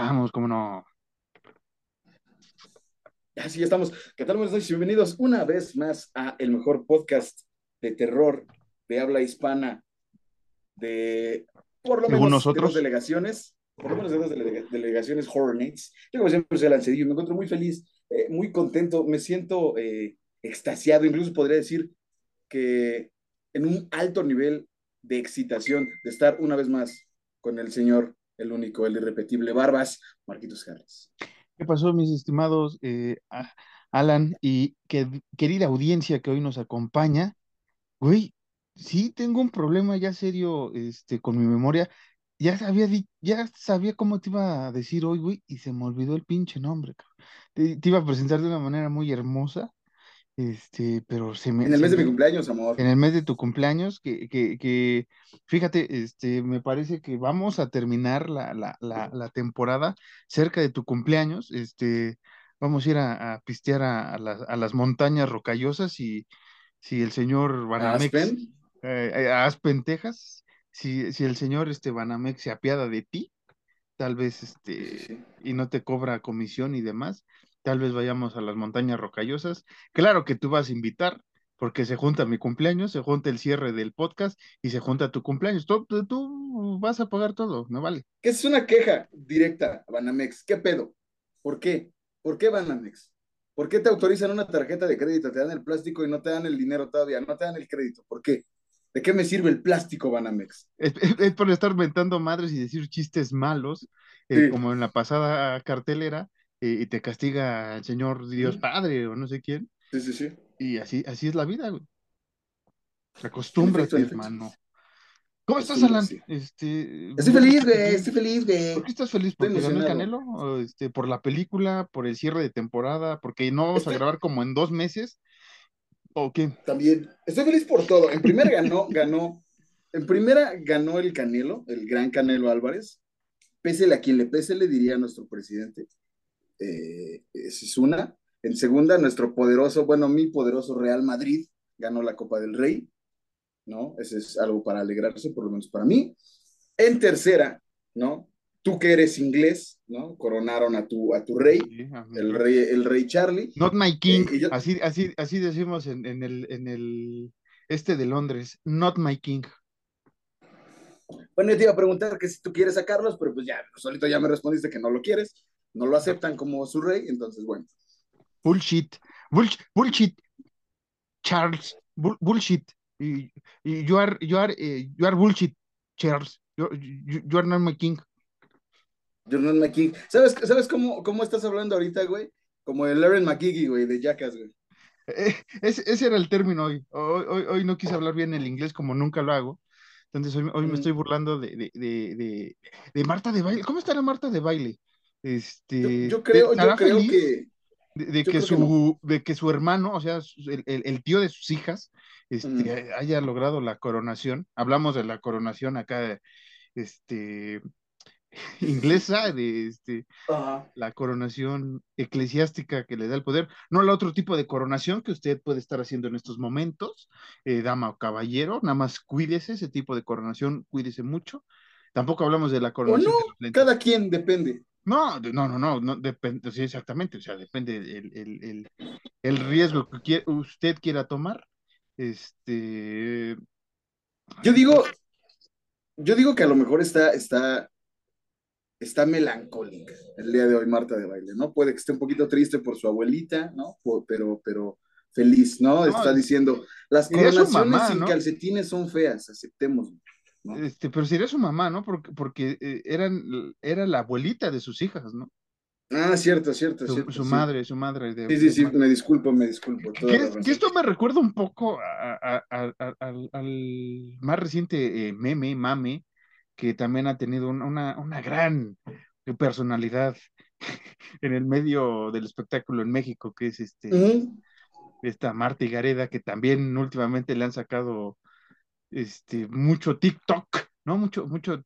estamos, cómo no. Así estamos. ¿Qué tal? Buenas noches bienvenidos una vez más a el mejor podcast de terror de habla hispana de por lo menos nosotros. de dos delegaciones, por lo menos de dos delega- delegaciones Horror Nights. Yo como siempre soy Lancedillo, me encuentro muy feliz, eh, muy contento, me siento eh, extasiado, incluso podría decir que en un alto nivel de excitación de estar una vez más con el señor, el único, el irrepetible Barbas, Marquitos Harris. ¿Qué pasó, mis estimados eh, Alan y que- querida audiencia que hoy nos acompaña? Güey, sí tengo un problema ya serio este, con mi memoria. Ya sabía, ya sabía cómo te iba a decir hoy, güey, y se me olvidó el pinche nombre. Te, te iba a presentar de una manera muy hermosa, este, pero se me, En el mes de mi me- cumpleaños, amor. en el mes de tu cumpleaños, que, que, que fíjate, este, me parece que vamos a terminar la, la, la, la temporada cerca de tu cumpleaños, este, vamos a ir a, a pistear a, a las, a las montañas rocallosas y si el señor Banamex, Aspen. eh, eh, a Aspen, Texas, si, si el señor este, Banamex se apiada de ti, tal vez, este, sí. y no te cobra comisión y demás, tal vez vayamos a las montañas rocallosas. Claro que tú vas a invitar, porque se junta mi cumpleaños, se junta el cierre del podcast y se junta tu cumpleaños. Tú, tú- tú vas a pagar todo, ¿no vale? es una queja directa Banamex. ¿Qué pedo? ¿Por qué? ¿Por qué Banamex? ¿Por qué te autorizan una tarjeta de crédito? Te dan el plástico y no te dan el dinero todavía, no te dan el crédito. ¿Por qué? ¿De qué me sirve el plástico, Banamex? Es, es- es por estar mentando madres y decir chistes malos, eh, Sí. como en la pasada cartelera, y te castiga el señor Dios. Padre o no sé quién, Sí, sí, sí. y así, así es la vida, güey. Acostúmbrate, hermano. ¿Cómo estás. Alan? Este, Estoy feliz, güey, estoy feliz, güey. ¿Por qué estás feliz? Estoy ¿Porque ganó el. Canelo? ¿O, este, ¿Por la película? ¿Por el cierre de temporada? ¿Porque no vamos a grabar como en dos meses? ¿O qué? También, estoy feliz por todo. En primera ganó, ganó, en primera ganó el Canelo, el gran Canelo Álvarez. Pésele a quien le pese, le diría a nuestro presidente. Eh, esa es una. En segunda, nuestro poderoso, bueno, mi poderoso Real Madrid ganó la Copa del Rey, ¿no? Ese es algo para alegrarse, por lo menos para mí. En tercera, ¿no? Tú que eres inglés, ¿no? Coronaron a tu, a tu rey, Sí, a el rey. el rey Charlie. Not my king. Eh, yo- Así, así, así decimos en, en el, en el este de Londres. Not my king. Bueno, yo te iba a preguntar que si tú quieres sacarlos, pero pues ya, solito ya me respondiste que no lo quieres, no lo aceptan como su rey, entonces bueno. Bullshit. Bullshit. Bullshit. Charles. Bull- bullshit. You are, you are, eh, you are bullshit, Charles. You, you- you are not my king. Jordan McKee. ¿Sabes, ¿sabes cómo, cómo estás hablando ahorita, güey? Como el Aaron McGee, güey, de Jackass, güey. Eh, ese, ese era el término hoy. Hoy, hoy. hoy no quise hablar bien el inglés como nunca lo hago. Entonces hoy, hoy me Mm. estoy burlando de, de, de, de, de Marta de baile. ¿Cómo estará Marta de baile? Yo, Este, yo creo, yo ¿estará creo que. de, de yo que su, de que su hermano, o sea, el, el- el tío de sus hijas, este, Mm. haya logrado la coronación? Hablamos de la coronación acá, este, inglesa, de este, Ajá. la coronación eclesiástica que le da el poder, no el otro tipo de coronación que usted puede estar haciendo en estos momentos, eh, dama o caballero, nada más cuídese, ese tipo de coronación, cuídese mucho. Tampoco hablamos de la O coronación no, cada quien depende. No, no, no, no, no depende, sí, exactamente, o sea, depende el, el, el, el riesgo que usted quiera tomar. Este, Yo digo, yo digo que a lo mejor está, está, está melancólica el día de hoy, Marta de baile, ¿no? Puede que esté un poquito triste por su abuelita, ¿no? Pero, pero feliz, ¿no? No, Está diciendo, las coronaciones mamá, sin ¿no? calcetines son feas, aceptemos, ¿no? este, pero sería su mamá, ¿no? Porque, porque eh, eran, era la abuelita de sus hijas, ¿no? Ah, cierto, cierto, Su, cierto. su sí. madre, su madre de, Sí, sí, sí, me disculpo, me disculpo. Que, esto me recuerda un poco a- a- a- a- al, al más reciente eh, meme, mame, que también ha tenido un- una, una gran personalidad en el medio del espectáculo en México, que es este, esta Marta Gareda, que también últimamente le han sacado este, mucho TikTok, ¿no? Mucho, mucho.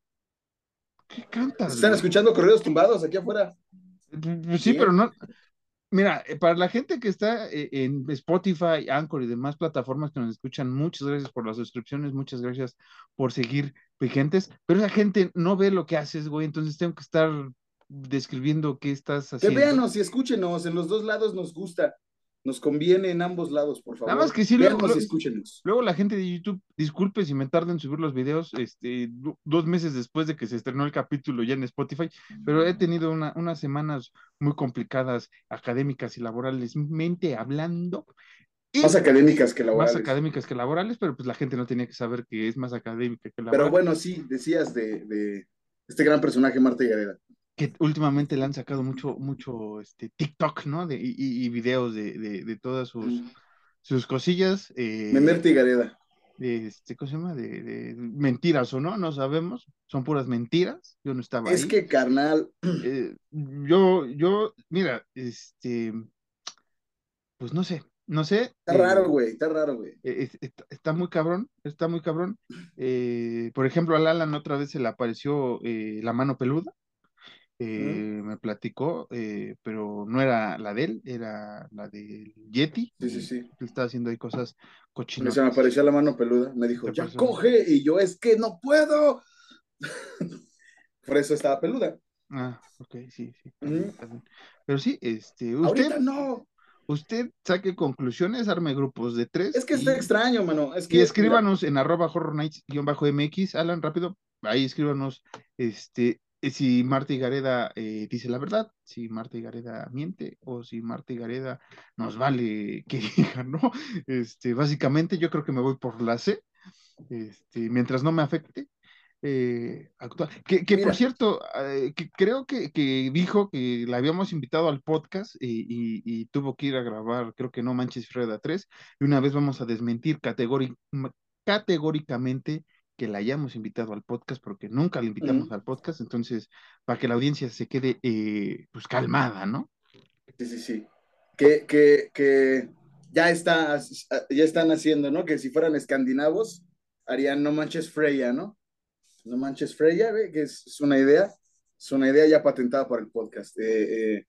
¿Qué cantas? ¿Están güey? escuchando correos tumbados aquí afuera? Pues Sí, pero no. Mira, eh, para la gente que está eh, en Spotify, Anchor y demás plataformas que nos escuchan, muchas gracias por las suscripciones, muchas gracias por seguir vigentes, pero esa gente no ve lo que haces, güey, entonces tengo que estar describiendo qué estás Que haciendo. véanos y escúchenos, en los dos lados nos gusta. Nos conviene en ambos lados, por favor. Nada más que sí, luego- luego- escúchenos. Luego la gente de YouTube, disculpe si me tardo en subir los videos, este, do- dos meses después de que se estrenó el capítulo ya en Spotify, pero he tenido una- unas semanas muy complicadas, académicas y laborales, mente hablando, y Más académicas que más laborales. académicas que laborales, pero pues la gente no tenía que saber que es más académica que laboral. Pero bueno, sí, decías de, de este gran personaje, Marta Gareda. Que últimamente le han sacado mucho, mucho este, TikTok, ¿no? De, y, y- videos de, de, de todas sus, sus cosillas. eh, Memerta y Gareda. de, este, ¿cómo se llama? De, de mentiras o no, no sabemos. Son puras mentiras. Yo no estaba Es ahí. que, carnal, Eh, yo, yo, mira, este, pues no sé, no sé. está eh, raro, güey, está raro, güey. es- está, está muy cabrón, está muy cabrón. Eh, por ejemplo, al Alan otra vez se le apareció la mano peluda. Eh, me platicó, eh, pero no era la de él, era la del Yeti. Sí, sí, sí. Él estaba haciendo ahí cosas cochinas. Se me apareció la mano peluda. Me dijo, ¿Qué ya coge. Y yo, es que no puedo. Por eso estaba peluda. Ah, ok, sí, sí. Pero sí, este, Ahorita usted, no. usted saque conclusiones, arme grupos de tres. Es que y- está extraño, mano. Es que, Y escríbanos en arroba horror nights-mx, Alan, rápido, ahí escríbanos este, eh, si Marta y Gareda eh, dice la verdad, si Marta y Gareda miente, o si Marta y Gareda nos vale que diga, ¿no? Este, básicamente yo creo que me voy por la C, este, mientras no me afecte. eh, actuar. Que, que por cierto, eh, que creo que, que dijo que la habíamos invitado al podcast y, y- y tuvo que ir a grabar, creo que no Manches Freda 3, y una vez vamos a desmentir categóricamente que la hayamos invitado al podcast, porque nunca la invitamos al podcast, entonces, para que la audiencia se quede eh, pues calmada, ¿no? Sí, sí, sí. Que, que, que ya, está, ya están haciendo, ¿no? Que si fueran escandinavos, harían No Manches Freya, ¿no? No Manches Freya, güey, que es, es una idea. Es una idea ya patentada por el podcast. Eh, eh,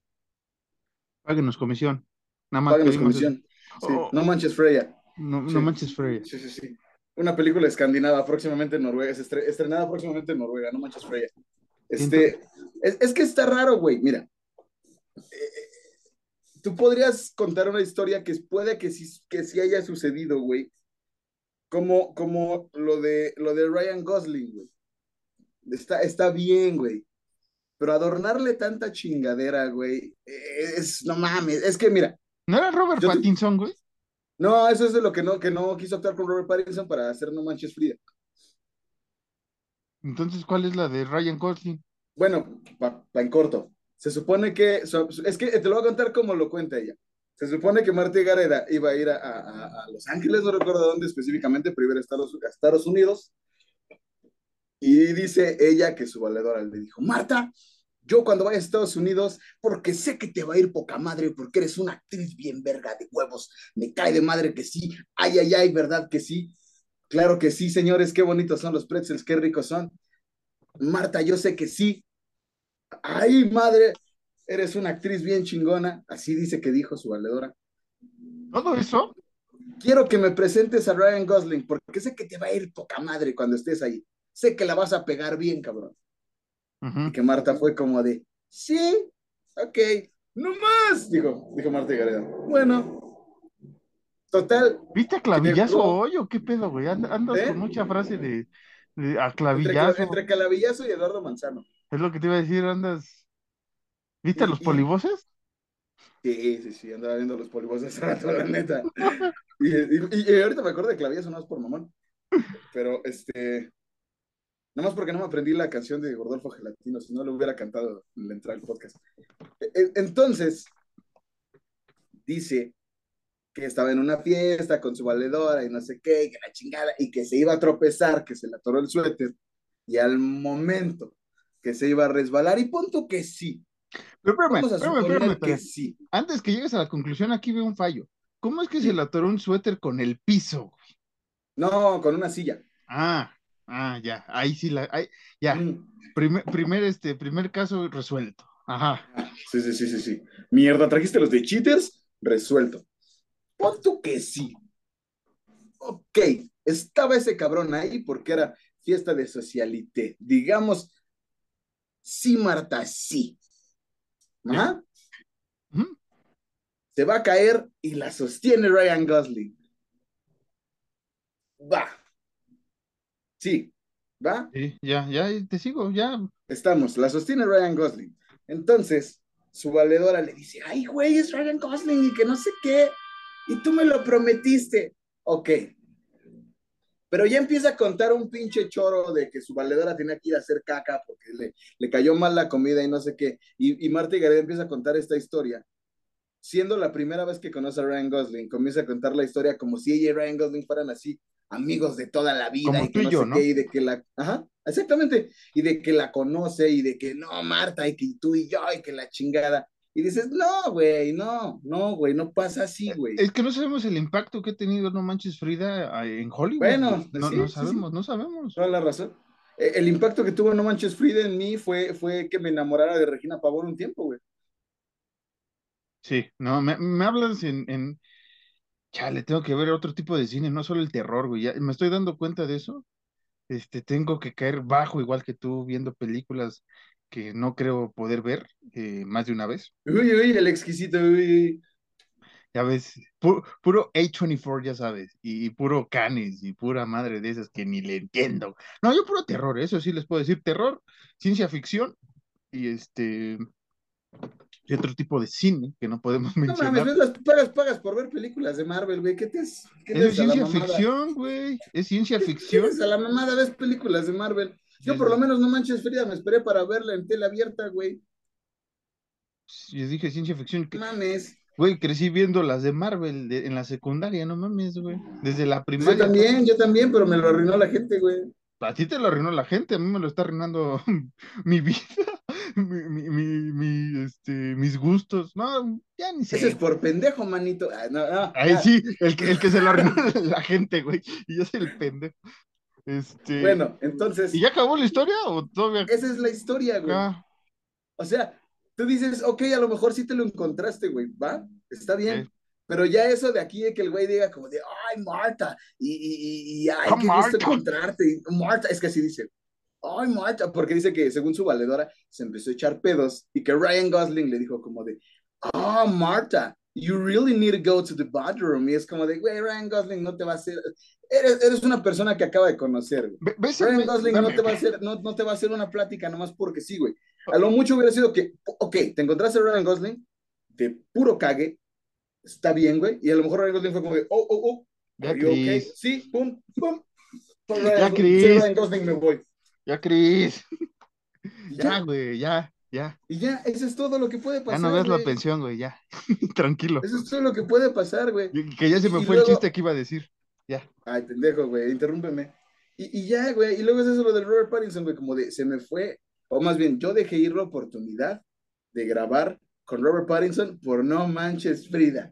Páguenos comisión. Nada más eso. comisión. Sí, Oh. No Manches Freya. No, manches Freya. Sí, sí, sí. Una película escandinava próximamente en Noruega, es estre- estrenada próximamente en Noruega, no manches Freya. Este, es, es que está raro, güey, mira. Eh, tú podrías contar una historia que puede que sí, que sí haya sucedido, güey. Como, como lo de, lo de Ryan Gosling, güey. Está, está bien, güey. Pero adornarle tanta chingadera, güey, es, no mames, es que mira, ¿No era Robert Yo Pattinson, güey? No, eso es de lo que no, que no quiso actuar con Robert Pattinson para hacer No Manches Frida. Entonces, ¿cuál es la de Ryan Gosling? Bueno, pa, pa en corto. Se supone que, es que te lo voy a contar como lo cuenta ella. Se supone que Marta Gareda iba a ir a, a- a Los Ángeles, no recuerdo dónde específicamente, pero iba a Estados, a Estados Unidos. Y dice ella que su valedora le dijo, Marta, yo cuando vaya a Estados Unidos, porque sé que te va a ir poca madre, porque eres una actriz bien verga de huevos, me cae de madre que sí, ay, ay, ay, ¿verdad que sí? Claro que sí, señores, qué bonitos son los pretzels, qué ricos son. Marta, yo sé que sí. Ay, madre, eres una actriz bien chingona. Así dice que dijo su valedora. ¿Todo eso? Quiero que me presentes a Ryan Gosling, porque sé que te va a ir poca madre cuando estés ahí. Sé que la vas a pegar bien, cabrón. Y que Marta fue como de, sí, ok, no más, dijo, dijo Marta Gareda. Bueno, total, ¿Viste a clavillazo hoy o qué pedo, güey? And- Andas ¿Eh? con mucha frase de, de a entre, clavillazo. entre Calavillazo y Eduardo Manzano. Es lo que te iba a decir, andas. ¿Viste a los Y- y- polivoces? Sí, sí, sí, andaba viendo los polvos hace rato, la neta. Y, y- y ahorita me acuerdo de Clavillazo, no es por mamón. Pero, este, nada más porque no me aprendí la canción de Gordolfo Gelatino, si no lo hubiera cantado en la entrada del podcast. E- e- Entonces, dice que estaba en una fiesta con su valedora y no sé qué, y que la chingada, y que se iba a tropezar, que se le atoró el suéter, y al momento que se iba a resbalar, y punto que sí, Pero espérame, vamos a espérame, suponer espérame, que sí. Antes que llegues a la conclusión, aquí veo un fallo. ¿Cómo es que Sí. se le atoró un suéter con el piso? No, con una silla. Ah, ah, ya, ahí sí la, ahí, ya, Mm. primer, primer, este, primer caso resuelto. Ajá. Ah, Sí, sí, sí, sí, sí. Mierda, ¿trajiste los de cheaters? Resuelto. Pon tú que sí. Ok, estaba ese cabrón ahí porque era fiesta de socialité. Digamos, sí, Marta, sí. Ajá. Se va a caer y la sostiene Ryan Gosling. Va. Sí, va. Sí, ya, ya te sigo, ya. Estamos, la sostiene Ryan Gosling. Entonces, su valedora le dice, ay, güey, es Ryan Gosling y que no sé qué. Y tú me lo prometiste. Ok. Pero ya empieza a contar un pinche choro de que su valedora tenía que ir a hacer caca porque le, le cayó mal la comida y no sé qué. Y, y Marta y Gareda empieza a contar esta historia. Siendo la primera vez que conoce a Ryan Gosling, comienza a contar la historia como si ella y Ryan Gosling fueran así, amigos de toda la vida Como y tú que y no yo, sé ¿no? qué, y de que la, ajá, exactamente, y de que la conoce y de que no, Marta, y que tú y yo, y que la chingada. Y dices, no, güey, no, no, güey, no pasa así, güey. Es que no sabemos el impacto que ha tenido No Manches Frida en Hollywood. Bueno, no, sí, no sabemos, sí. no sabemos. Toda la razón. Eh, El impacto que tuvo No Manches Frida en mí fue, fue que me enamorara de Regina Pavón un tiempo, güey. Sí, no, me, me hablas en, en, chale, tengo que ver otro tipo de cine, no solo el terror, güey. Ya me estoy dando cuenta de eso. Este, tengo que caer bajo igual que tú viendo películas que no creo poder ver eh, más de una vez. Uy, uy, el exquisito, uy. Ya ves, pu- puro A24, ya sabes, y, y puro Canes y pura madre de esas que ni le entiendo. No, yo puro terror, eso sí les puedo decir, terror, ciencia ficción y este y otro tipo de cine que no podemos No mames, mencionar. ves las pagas, pagas por ver películas de Marvel, güey. ¿Qué te es? ¿Qué Es ciencia ficción, güey, es ciencia ¿Qué ficción. a la mamada? Ves películas de Marvel. Yo por lo menos no manches Frida, me esperé para verla en tela abierta, güey. Yo dije ciencia ficción, que- Mames. güey, crecí viendo las de Marvel de- en la secundaria, no mames, güey, desde la Pues yo primaria. también, yo también, pero me lo arruinó la gente, güey. A ti te lo arruinó la gente, a mí me lo está arruinando mi vida, mi, mi, mi- mi, este, mis gustos. No, ya ni Ese es sé. por pendejo, manito. Ah, no, no, Ahí ah, sí, el que, el que se lo arruinó la gente, güey. Y yo soy el pendejo. Este. Bueno, entonces, ¿Y ya acabó la historia o todavía? esa es la historia, güey. Ah, O sea, tú dices, ok, a lo mejor sí te lo encontraste, güey, ¿va? Está bien. Pero ya eso de aquí de que el güey diga como de, ay, Marta, y, y, y, ay, Ah, qué gusto encontrarte. Marta, es que así dice, ay, Marta, porque dice que según su valedora se empezó a echar pedos y que Ryan Gosling le dijo como de, oh, Marta, you really need to go to the bathroom. Y es como de, güey, Ryan Gosling no te va a hacer, eres, eres una persona que acaba de conocer, güey. Ve- ¿Ves el Ryan me- Gosling no te va a hacer, no, no te va a hacer una plática nomás porque sí, güey. A lo mucho hubiera sido que, ok, te encontraste a Ryan Gosling de puro cague, está bien, güey, y a lo mejor Ryan Gosling fue como de, oh, oh, oh, Ya, okay? Sí, pum, pum. Ya, Chris. Ryan Gosling, me voy. Ya, Cris. Ya, ya, güey, ya, ya. y ya, eso es todo lo que puede Ya pasar, no ves la pensión, güey, ya. Tranquilo. Eso es todo lo que puede pasar, güey. Que ya se me Y fue el luego- chiste que iba a decir. Ya. Ay, pendejo, güey, interrúmpeme. Y, y ya, güey, y luego es eso lo del Robert Pattinson, güey, como de, se me fue, o más bien, yo dejé ir la oportunidad de grabar con Robert Pattinson por No Manches Frida.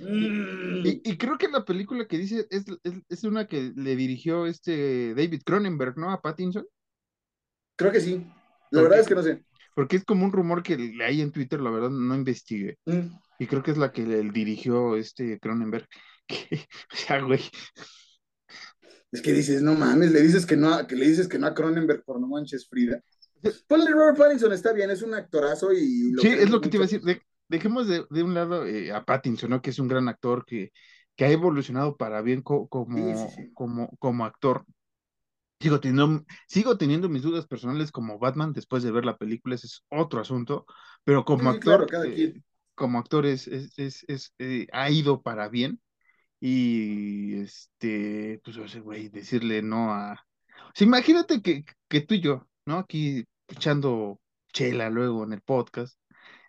Mm. Y, y creo que la película que dice es, es, es una que le dirigió este David Cronenberg, ¿no? A Pattinson. Creo que sí. La verdad es que no sé. Porque es como un rumor que leí en Twitter, la verdad no investigué. Mm. Y creo que es la que le dirigió este Cronenberg. O sea, güey. Es que dices, no mames, le dices que no, a- que le dices que no a Cronenberg por No Manches Frida. Ponle Robert Pattinson, está bien, es un actorazo y Sí, es lo que te iba a decir. de- dejemos de, de un lado eh, a Pattinson, ¿no? Que es un gran actor que, que ha evolucionado para bien co- como, Sí, sí, sí. como, como actor. Sigo teniendo, sigo teniendo mis dudas personales como Batman después de ver la película, ese es otro asunto, pero como Sí, actor, claro, cada eh, quien. como actor es, es, es, es, eh, ha ido para bien y este, pues ese güey, decirle no a... O sea, imagínate que, que tú y yo, ¿no? Aquí echando chela luego en el podcast,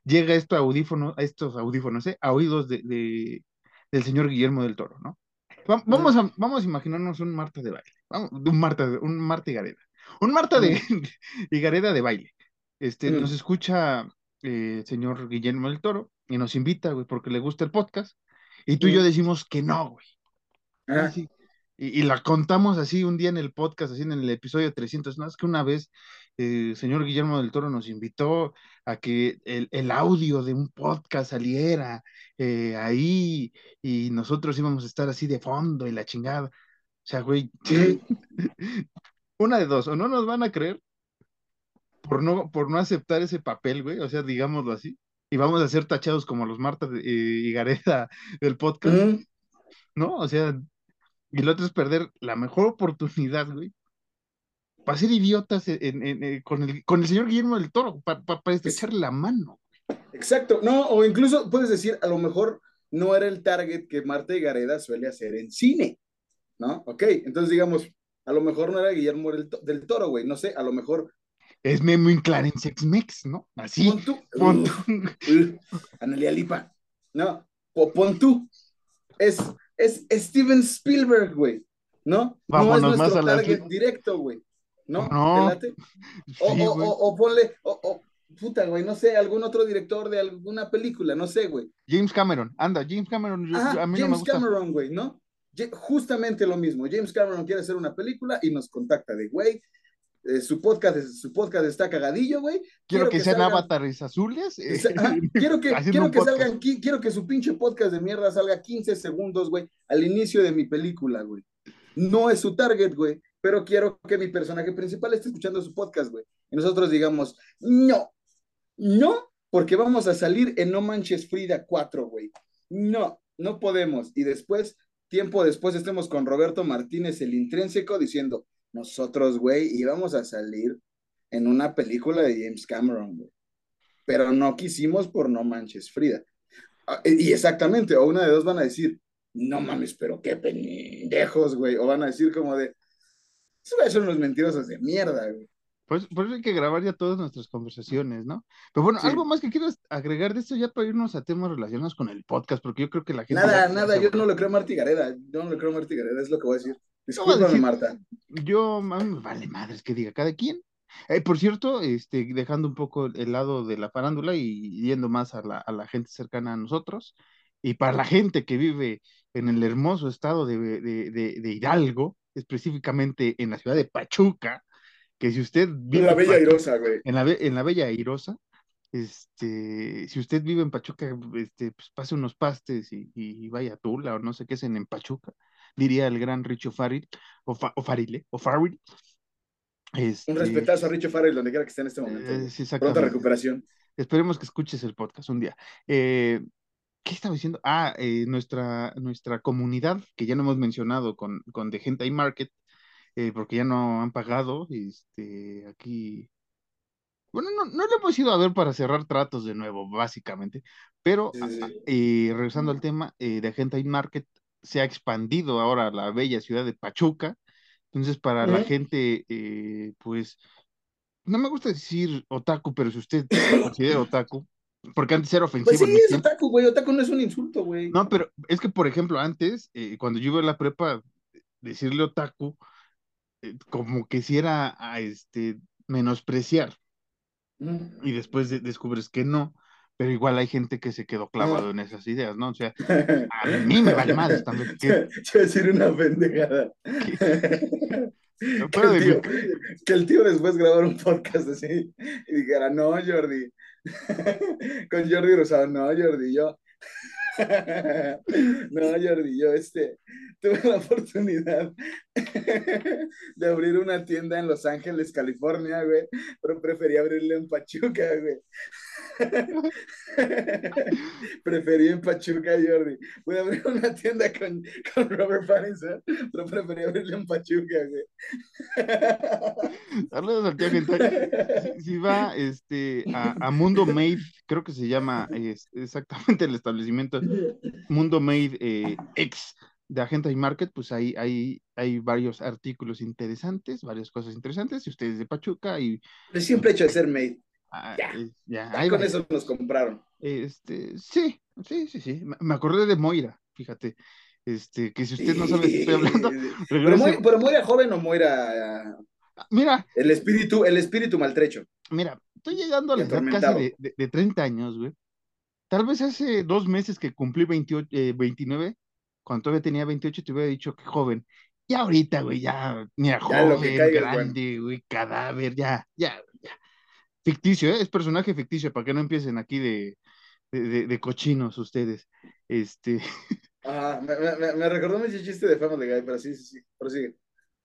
llega esto a audífonos, a estos audífonos, ¿eh? A oídos de, de- del señor Guillermo del Toro, ¿no? Va- Vamos a, vamos a imaginarnos un Marta de baile, vamos, un Marta, de- un Marta y Gareda, un Marta de, y Gareda de baile. Este, nos escucha eh, el señor Guillermo del Toro y nos invita, güey, porque le gusta el podcast, y tú y yo decimos que no, güey. Ah. Y, y la contamos así un día en el podcast, así en el episodio 300. No, es que una vez eh, el señor Guillermo del Toro nos invitó a que el, el audio de un podcast saliera eh, ahí y nosotros íbamos a estar así de fondo y la chingada. O sea, güey, una de dos, o no nos van a creer por no, por no aceptar ese papel, güey, o sea, digámoslo así, y vamos a ser tachados como los Marta de- eh, y Gareda del podcast. ¿no? O sea, y lo otro es perder la mejor oportunidad, güey, para ser idiotas en- en- en- con, el, con el señor Guillermo del Toro, pa- pa- para estrecharle la mano. Exacto, no, o incluso puedes decir, a lo mejor no era el target que Marta y Gareda suele hacer en cine, ¿no? Ok, entonces digamos, a lo mejor no era Guillermo del, To- del Toro, güey, no sé, a lo mejor Es Memo Inclán en Sex Mex, ¿no? Así. pon tú, pon tú. Analia Lipa, no, po- pon tú, es, es Steven Spielberg, güey, ¿no? no es Vámonos más nuestro a target directo, güey, ¿no? No. ¿Te late? O, Sí, o, o, o ponle, o, o, puta, güey, no sé, algún otro director de alguna película, no sé, güey. James Cameron, anda, James Cameron, yo- Ah, yo- a mí no me James gusta. Cameron, güey, ¿no? Justamente lo mismo. James Cameron quiere hacer una película y nos contacta de, güey, eh, su, podcast, su podcast está cagadillo, güey. Quiero, que, sean salgan- avatares azules. eh, ajá, quiero que, quiero que salgan, qui- quiero que su pinche podcast de mierda salga 15 segundos, güey, al inicio de mi película, güey. No es su target, güey, pero quiero que mi personaje principal esté escuchando su podcast, güey. Y nosotros digamos, no, no, porque vamos a salir en No Manches Frida 4, güey. No, no podemos. Y después, tiempo después, estemos con Roberto Martínez, el intrínseco, diciendo, nosotros, güey, íbamos a salir en una película de James Cameron, güey. Pero no quisimos por No Manches Frida. Ah, Y exactamente, o una de dos van a decir, no mames, pero qué pendejos, güey. O van a decir como de, esos son unos mentirosos de mierda, güey. Por, eso- por eso hay que grabar ya todas nuestras conversaciones, ¿no? Pero bueno, Sí. algo más que quieras agregar de esto ya para irnos a temas relacionados con el podcast, porque yo creo que la gente. Nada, nada, yo no lo creo a Marta Gareda. Yo no lo creo a Marta Gareda, es lo que voy a decir. Discúlpame, decir- Marta. Yo, vale madres que diga cada quien. Eh, por cierto, este, dejando un poco el lado de la farándula y yendo más a la, a la gente cercana a nosotros, y para la gente que vive en el hermoso estado de, de- de- de Hidalgo, específicamente en la ciudad de Pachuca, que si usted vive La en bella Pachuca- airosa, güey. en la, en la Bella Airosa, este, si usted vive en Pachuca, este, pues pase unos pastes y, y vaya a Tula o no sé qué hacen en Pachuca, diría el gran Richo Faril, o, Fa- o Farile, o Faril. Este, Un respetazo a Richo Farrell donde quiera que esté en este momento. eh, sí, Pronta recuperación. Esperemos que escuches el podcast un día. Eh, ¿qué estaba diciendo? Ah, eh, nuestra, nuestra comunidad, que ya no hemos mencionado con, con The Hentai Market, eh, porque ya no han pagado, este, aquí... Bueno, no, no lo hemos ido a ver para cerrar tratos de nuevo, básicamente, pero eh, regresando al tema, The Hentai Market se ha expandido ahora a la bella ciudad de Pachuca, entonces para la gente, pues, no me gusta decir otaku, pero si usted considera otaku, porque antes era ofensivo Pues sí, es tiempo. otaku, güey. Otaku no es un insulto, güey. No, pero es que, por ejemplo, antes, eh, cuando yo iba a la prepa, decirle otaku, eh, como que si era a este, menospreciar, Ujú. y después de- descubres que no, pero igual hay gente que se quedó clavado Ah. en esas ideas, ¿no? O sea, a mí me vale madres también. Yo iba a decir una pendejada. que- que, fuera de el tío, mi- que el tío después grabara un podcast así y dijera, no, Jordi. Con Jordi Rosado, no, Jordi, yo. No, Jordi, yo este, tuve la oportunidad de abrir una tienda en Los Ángeles, California, güey, pero preferí abrirla en Pachuca, güey. Preferí en Pachuca, Jordi. Voy a abrir una tienda con, con Robert Pattinson, pero preferí abrirla en Pachuca, güey. Saludos al. Si, si va este, a, a Mundo Made, creo que se llama exactamente el establecimiento Mundo Made eh, X de Agenda y Market, pues ahí hay, hay varios artículos interesantes, varias cosas interesantes. Si usted es de Pachuca y El simple hecho de ser made. ah, Ya. eh, ya, con va. eso nos compraron. Este, sí, sí, sí, sí. Me- acordé de Moira, fíjate. Este, que si usted no sabe qué estoy hablando, Pero, Moira, pero Moira joven o Moira Mira, el espíritu, el espíritu maltrecho. mira, estoy llegando a Y la edad casi de, de, de 30 años, güey. Tal vez hace dos meses que cumplí 28, eh, 29, cuando todavía tenía 28, te hubiera dicho que joven. Y ahorita, güey, ya, mira, Ya joven, caiga grande, güey, cadáver, ya, ya, ya. Ficticio, ¿eh? Es personaje ficticio, para que no empiecen aquí de, de, de- de cochinos ustedes. Este, Ajá, me, me- me- recordó mucho chiste de Family Guy, pero sí, sí, sí, prosigue.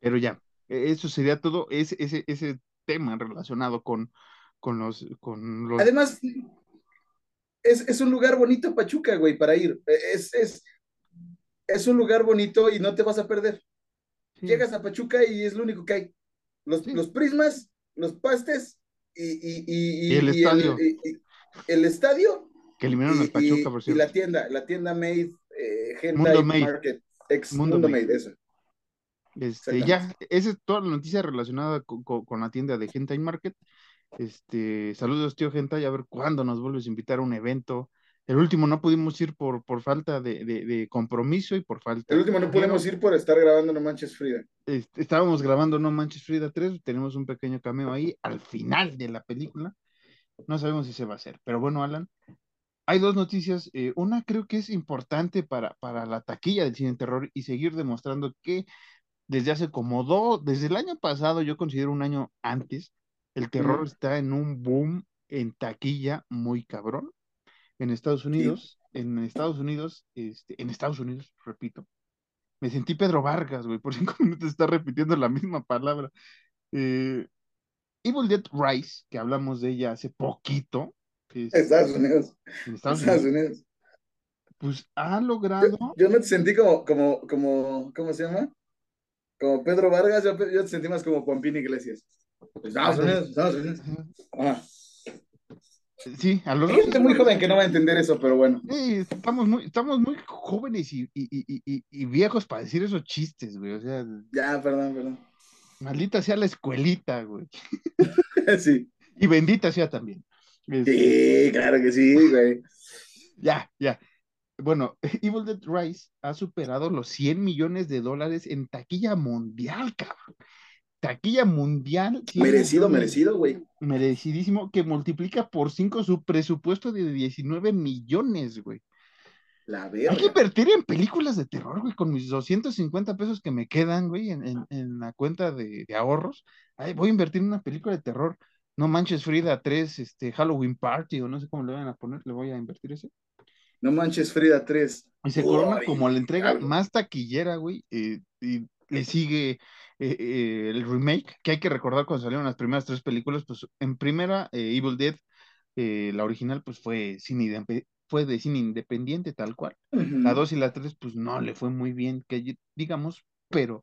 pero ya, e- eso sería todo, ese, ese, ese tema relacionado con, con los, con los Además, es, es, un lugar bonito Pachuca, güey, para ir. Es, es, es un lugar bonito y no te vas a perder. Sí. Llegas a Pachuca y es lo único que hay. Los, sí. los prismas, los pastes y, y, y, y el estadio. El, el, estadio. Que eliminaron a Pachuca, por cierto. Y la tienda, la tienda Made, eh, Hentai Mundo Market, ex Mundo, Mundo Made. Made, eso. Este, ya, esa es toda la noticia relacionada con, con, con la tienda de Hentai Market. Este, saludos, tío Hentai, a ver cuándo nos vuelves a invitar a un evento. El último no pudimos ir por, por falta de, de, de compromiso y por falta. El último no pudimos ir por estar grabando No Manches Frida. Este, estábamos grabando No Manches Frida 3, tenemos un pequeño cameo ahí al final de la película. No sabemos si se va a hacer, pero bueno, Alan, hay dos noticias. Eh, una creo que es importante para, para la taquilla del cine de terror y seguir demostrando que desde hace como dos, desde el año pasado, yo considero un año antes, el terror mm. está en un boom en taquilla muy cabrón. En Estados Unidos, sí. en Estados Unidos, este, en Estados Unidos, repito, me sentí Pedro Vargas, güey, por cinco minutos está repitiendo la misma palabra. Eh, Evil Dead Rise, que hablamos de ella hace poquito. Este, Estados Unidos. En Estados, Estados Unidos, Unidos. Pues ha logrado. Yo, yo, me sentí como, como, como, ¿cómo se llama? Como Pedro Vargas, yo, yo te sentí más como Pompín Iglesias. Estados Unidos, Estados Unidos. Ah. Sí, a los Hay gente muy joven que no va a entender eso, pero bueno. Sí, estamos muy, estamos muy jóvenes y, y, y, y, viejos para decir esos chistes, güey. O sea. Ya, perdón, perdón. Maldita sea la escuelita, güey. sí. Y bendita sea también. Sí, claro que sí, güey. Ya, ya. Bueno, Evil Dead Rise ha superado los 100 millones de dólares en taquilla mundial, cabrón taquilla mundial. Merecido, merecido, güey. Merecidísimo, que multiplica por 5 su presupuesto de 19 millones, güey. La verga. Hay que invertir en películas de terror, güey, con mis 250 pesos que me quedan, güey, en, en, en la cuenta de, de ahorros. Ay, voy a invertir en una película de terror. No manches Frida 3, este, Halloween Party, o no sé cómo le van a poner, le voy a invertir ese. No manches Frida 3. Y se corona como la entrega más taquillera, güey, eh, y le sigue eh, eh, el remake, que hay que recordar cuando salieron las primeras tres películas, pues en primera, eh, Evil Dead, eh, la original, pues fue, cine, fue de cine independiente, tal cual. Uh -huh. La dos y la tres, pues no le fue muy bien, que digamos, pero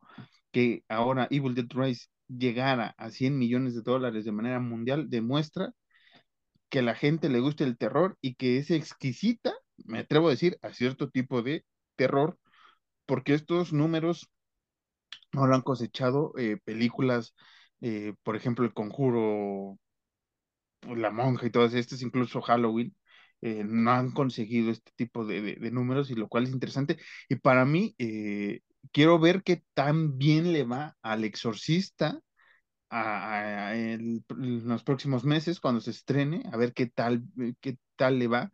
que ahora Evil Dead Rise llegara a 100 millones de dólares de manera mundial, demuestra que a la gente le gusta el terror y que es exquisita, me atrevo a decir, a cierto tipo de terror, porque estos números no lo han cosechado eh, películas, eh, por ejemplo, El Conjuro, pues, La Monja y todas estas, incluso Halloween, eh, no han conseguido este tipo de, de, números y lo cual es interesante. Y para mí, quiero ver qué tan bien le va al exorcista a, en los próximos meses cuando se estrene, a ver qué tal, qué tal le va,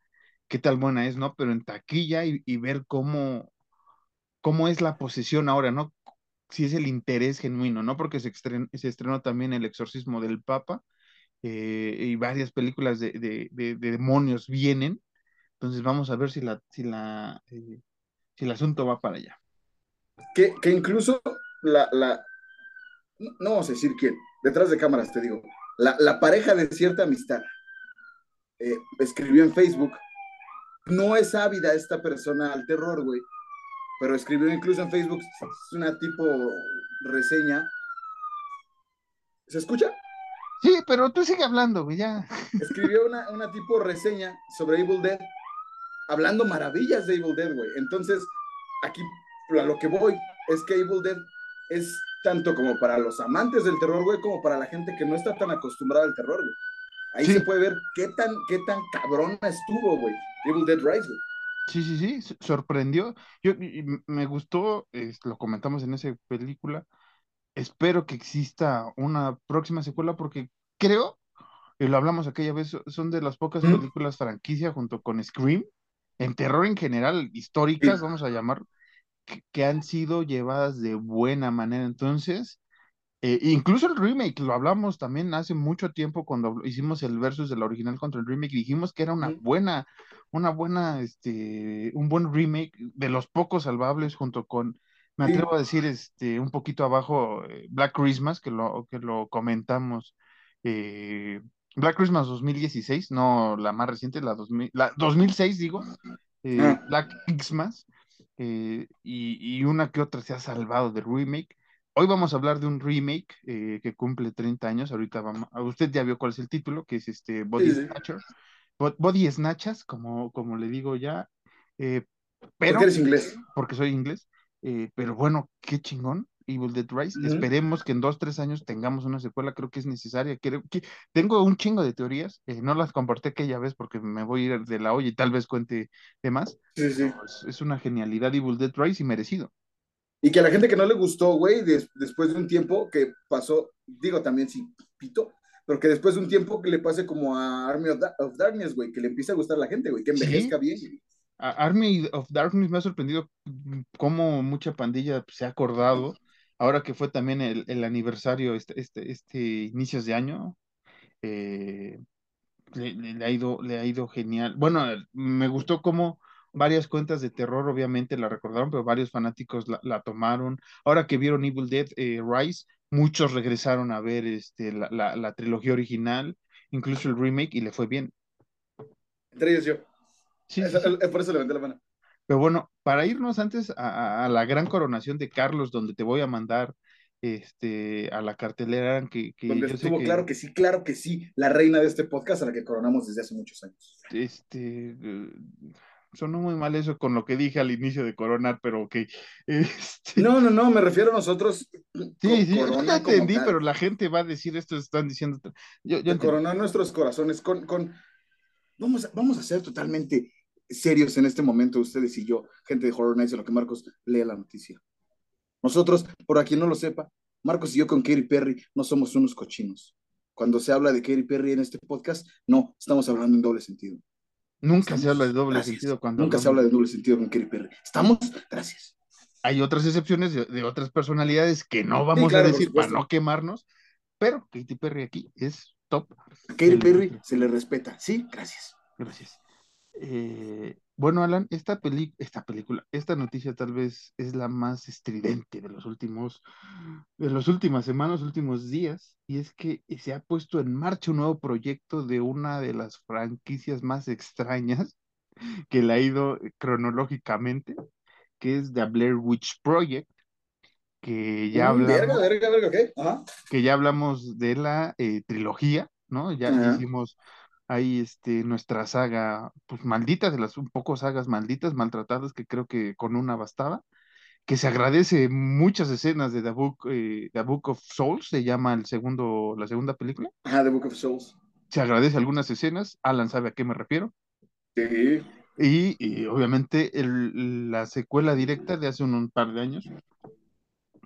qué tal buena es, ¿no? Pero en taquilla y, y ver cómo, cómo es la posesión ahora, ¿no? Si es el interés genuino, ¿no? Porque se, se estrenó también El exorcismo del Papa eh, y varias películas de, de, de, de, demonios vienen. Entonces vamos a ver si, la, si, la, eh, si el asunto va para allá. Que, que incluso la, la, no vamos a decir quién, detrás de cámaras te digo, la, la pareja de cierta amistad eh, escribió en Facebook, no es ávida esta persona al terror, güey, pero escribió incluso en Facebook una tipo reseña. ¿Se escucha? Sí, pero tú sigue hablando, güey, ya. Escribió una, una tipo reseña sobre Evil Dead, hablando maravillas de Evil Dead, güey. Entonces, aquí a lo que voy es que Evil Dead es tanto como para los amantes del terror, güey, como para la gente que no está tan acostumbrada al terror, güey. Ahí sí. se puede ver qué tan, qué tan cabrona estuvo, güey, Evil Dead Rise, güey. Sí, sí, sí, sorprendió. Yo me gustó, es, lo comentamos en esa película. Espero que exista una próxima secuela porque creo, y lo hablamos aquella vez, son de las pocas ¿Mm? películas franquicia junto con Scream, en terror en general, históricas, sí. vamos a llamar, que, que, han sido llevadas de buena manera. Entonces, eh, incluso el remake, lo hablamos también hace mucho tiempo cuando hicimos el versus de la original contra el remake, dijimos que era una buena, una buena, este, un buen remake de los pocos salvables junto con, me atrevo a decir, este, un poquito abajo, eh, Black Christmas, que lo, que lo comentamos eh, Black Christmas 2016, no la más reciente, la, 2000, la 2006 digo, eh, Ah, Black Xmas, eh, y, y una que otra se ha salvado de remake. Hoy vamos a hablar de un remake eh, que cumple 30 años. Ahorita vamos, usted ya vio cuál es el título, que es este Body sí. Snatcher. Body Snatchers, como, como le digo ya, eh, Porque pero, eres inglés. porque soy inglés, eh, pero bueno, qué chingón. Evil Dead Rise. Ujú. Esperemos que en dos, tres años tengamos una secuela. Creo que es necesaria. Creo que tengo un chingo de teorías. eh, no las compartí aquella vez porque me voy a ir de la olla y tal vez cuente de más. Sí, sí. es, es una genialidad Evil Dead Rise y merecido. Y que a la gente que no le gustó, güey, des- después de un tiempo que pasó, digo también sí, pito, pero que después de un tiempo que le pase como a Army of, Da- of Darkness, güey, que le empiece a gustar a la gente, güey, que Sí. envejezca bien. güey. A- Army of Darkness me ha sorprendido cómo mucha pandilla se ha acordado. Ahora que fue también el, el aniversario, este, este, este inicios de año, eh, le, le- le ha ido, le ha ido genial. Bueno, me gustó cómo varias cuentas de terror obviamente la recordaron, pero varios fanáticos la, la tomaron. Ahora que vieron Evil Dead eh, Rise, muchos regresaron a ver este, la, la, la trilogía original, incluso el remake, y le fue bien. Entre ellos yo. Sí, sí, Eso- sí. eh, por eso levanté la mano. Pero bueno, para irnos antes a, a- la gran coronación de Carlos, donde te voy a mandar este, a la cartelera que, que Donde estuvo que claro que sí, claro que sí, la reina de este podcast a la que coronamos desde hace muchos años. este, eh, sonó muy mal eso con lo que dije al inicio de coronar, pero ok. Este, No, no, no, me refiero a nosotros. sí, sí, yo como entendí, tal. pero la gente va a decir esto, están diciendo. Yo, coronar nuestros corazones con, con... Vamos, a, vamos a ser totalmente serios en este momento, ustedes y yo, gente de Horror Nights, en lo que Marcos lea la noticia. Nosotros, por quien no lo sepa, Marcos y yo con Katy Perry no somos unos cochinos. Cuando se habla de Katy Perry en este podcast, no, estamos hablando en doble sentido. Nunca se habla de doble gracias. sentido cuando Nunca se habla de doble sentido con Katy Perry. ¿Estamos? Gracias. Hay otras excepciones de, de otras personalidades que no vamos Sí, claro, a decir para no quemarnos, pero Katy Perry aquí es top. A Katy Perry se le respeta. Sí, gracias. Gracias. Eh, bueno, Alan, esta peli, esta película, esta noticia tal vez es la más estridente de los últimos, de las últimas semanas, últimos días, y es que se ha puesto en marcha un nuevo proyecto de una de las franquicias más extrañas que le ha ido cronológicamente, que es The Blair Witch Project, que ya Mm, verga, hablamos, verga, que ya hablamos de la eh, trilogía, ¿no? Ya hicimos ahí este, nuestra saga, pues maldita, de las un poco sagas malditas, maltratadas, que creo que con una bastaba, que se agradece muchas escenas de The Book, eh, The Book of Souls, se llama el segundo, la segunda película, Ajá, The Book of Souls. se agradece algunas escenas, Alan sabe a qué me refiero, Sí. y, y obviamente el- la secuela directa de hace un, un par de años,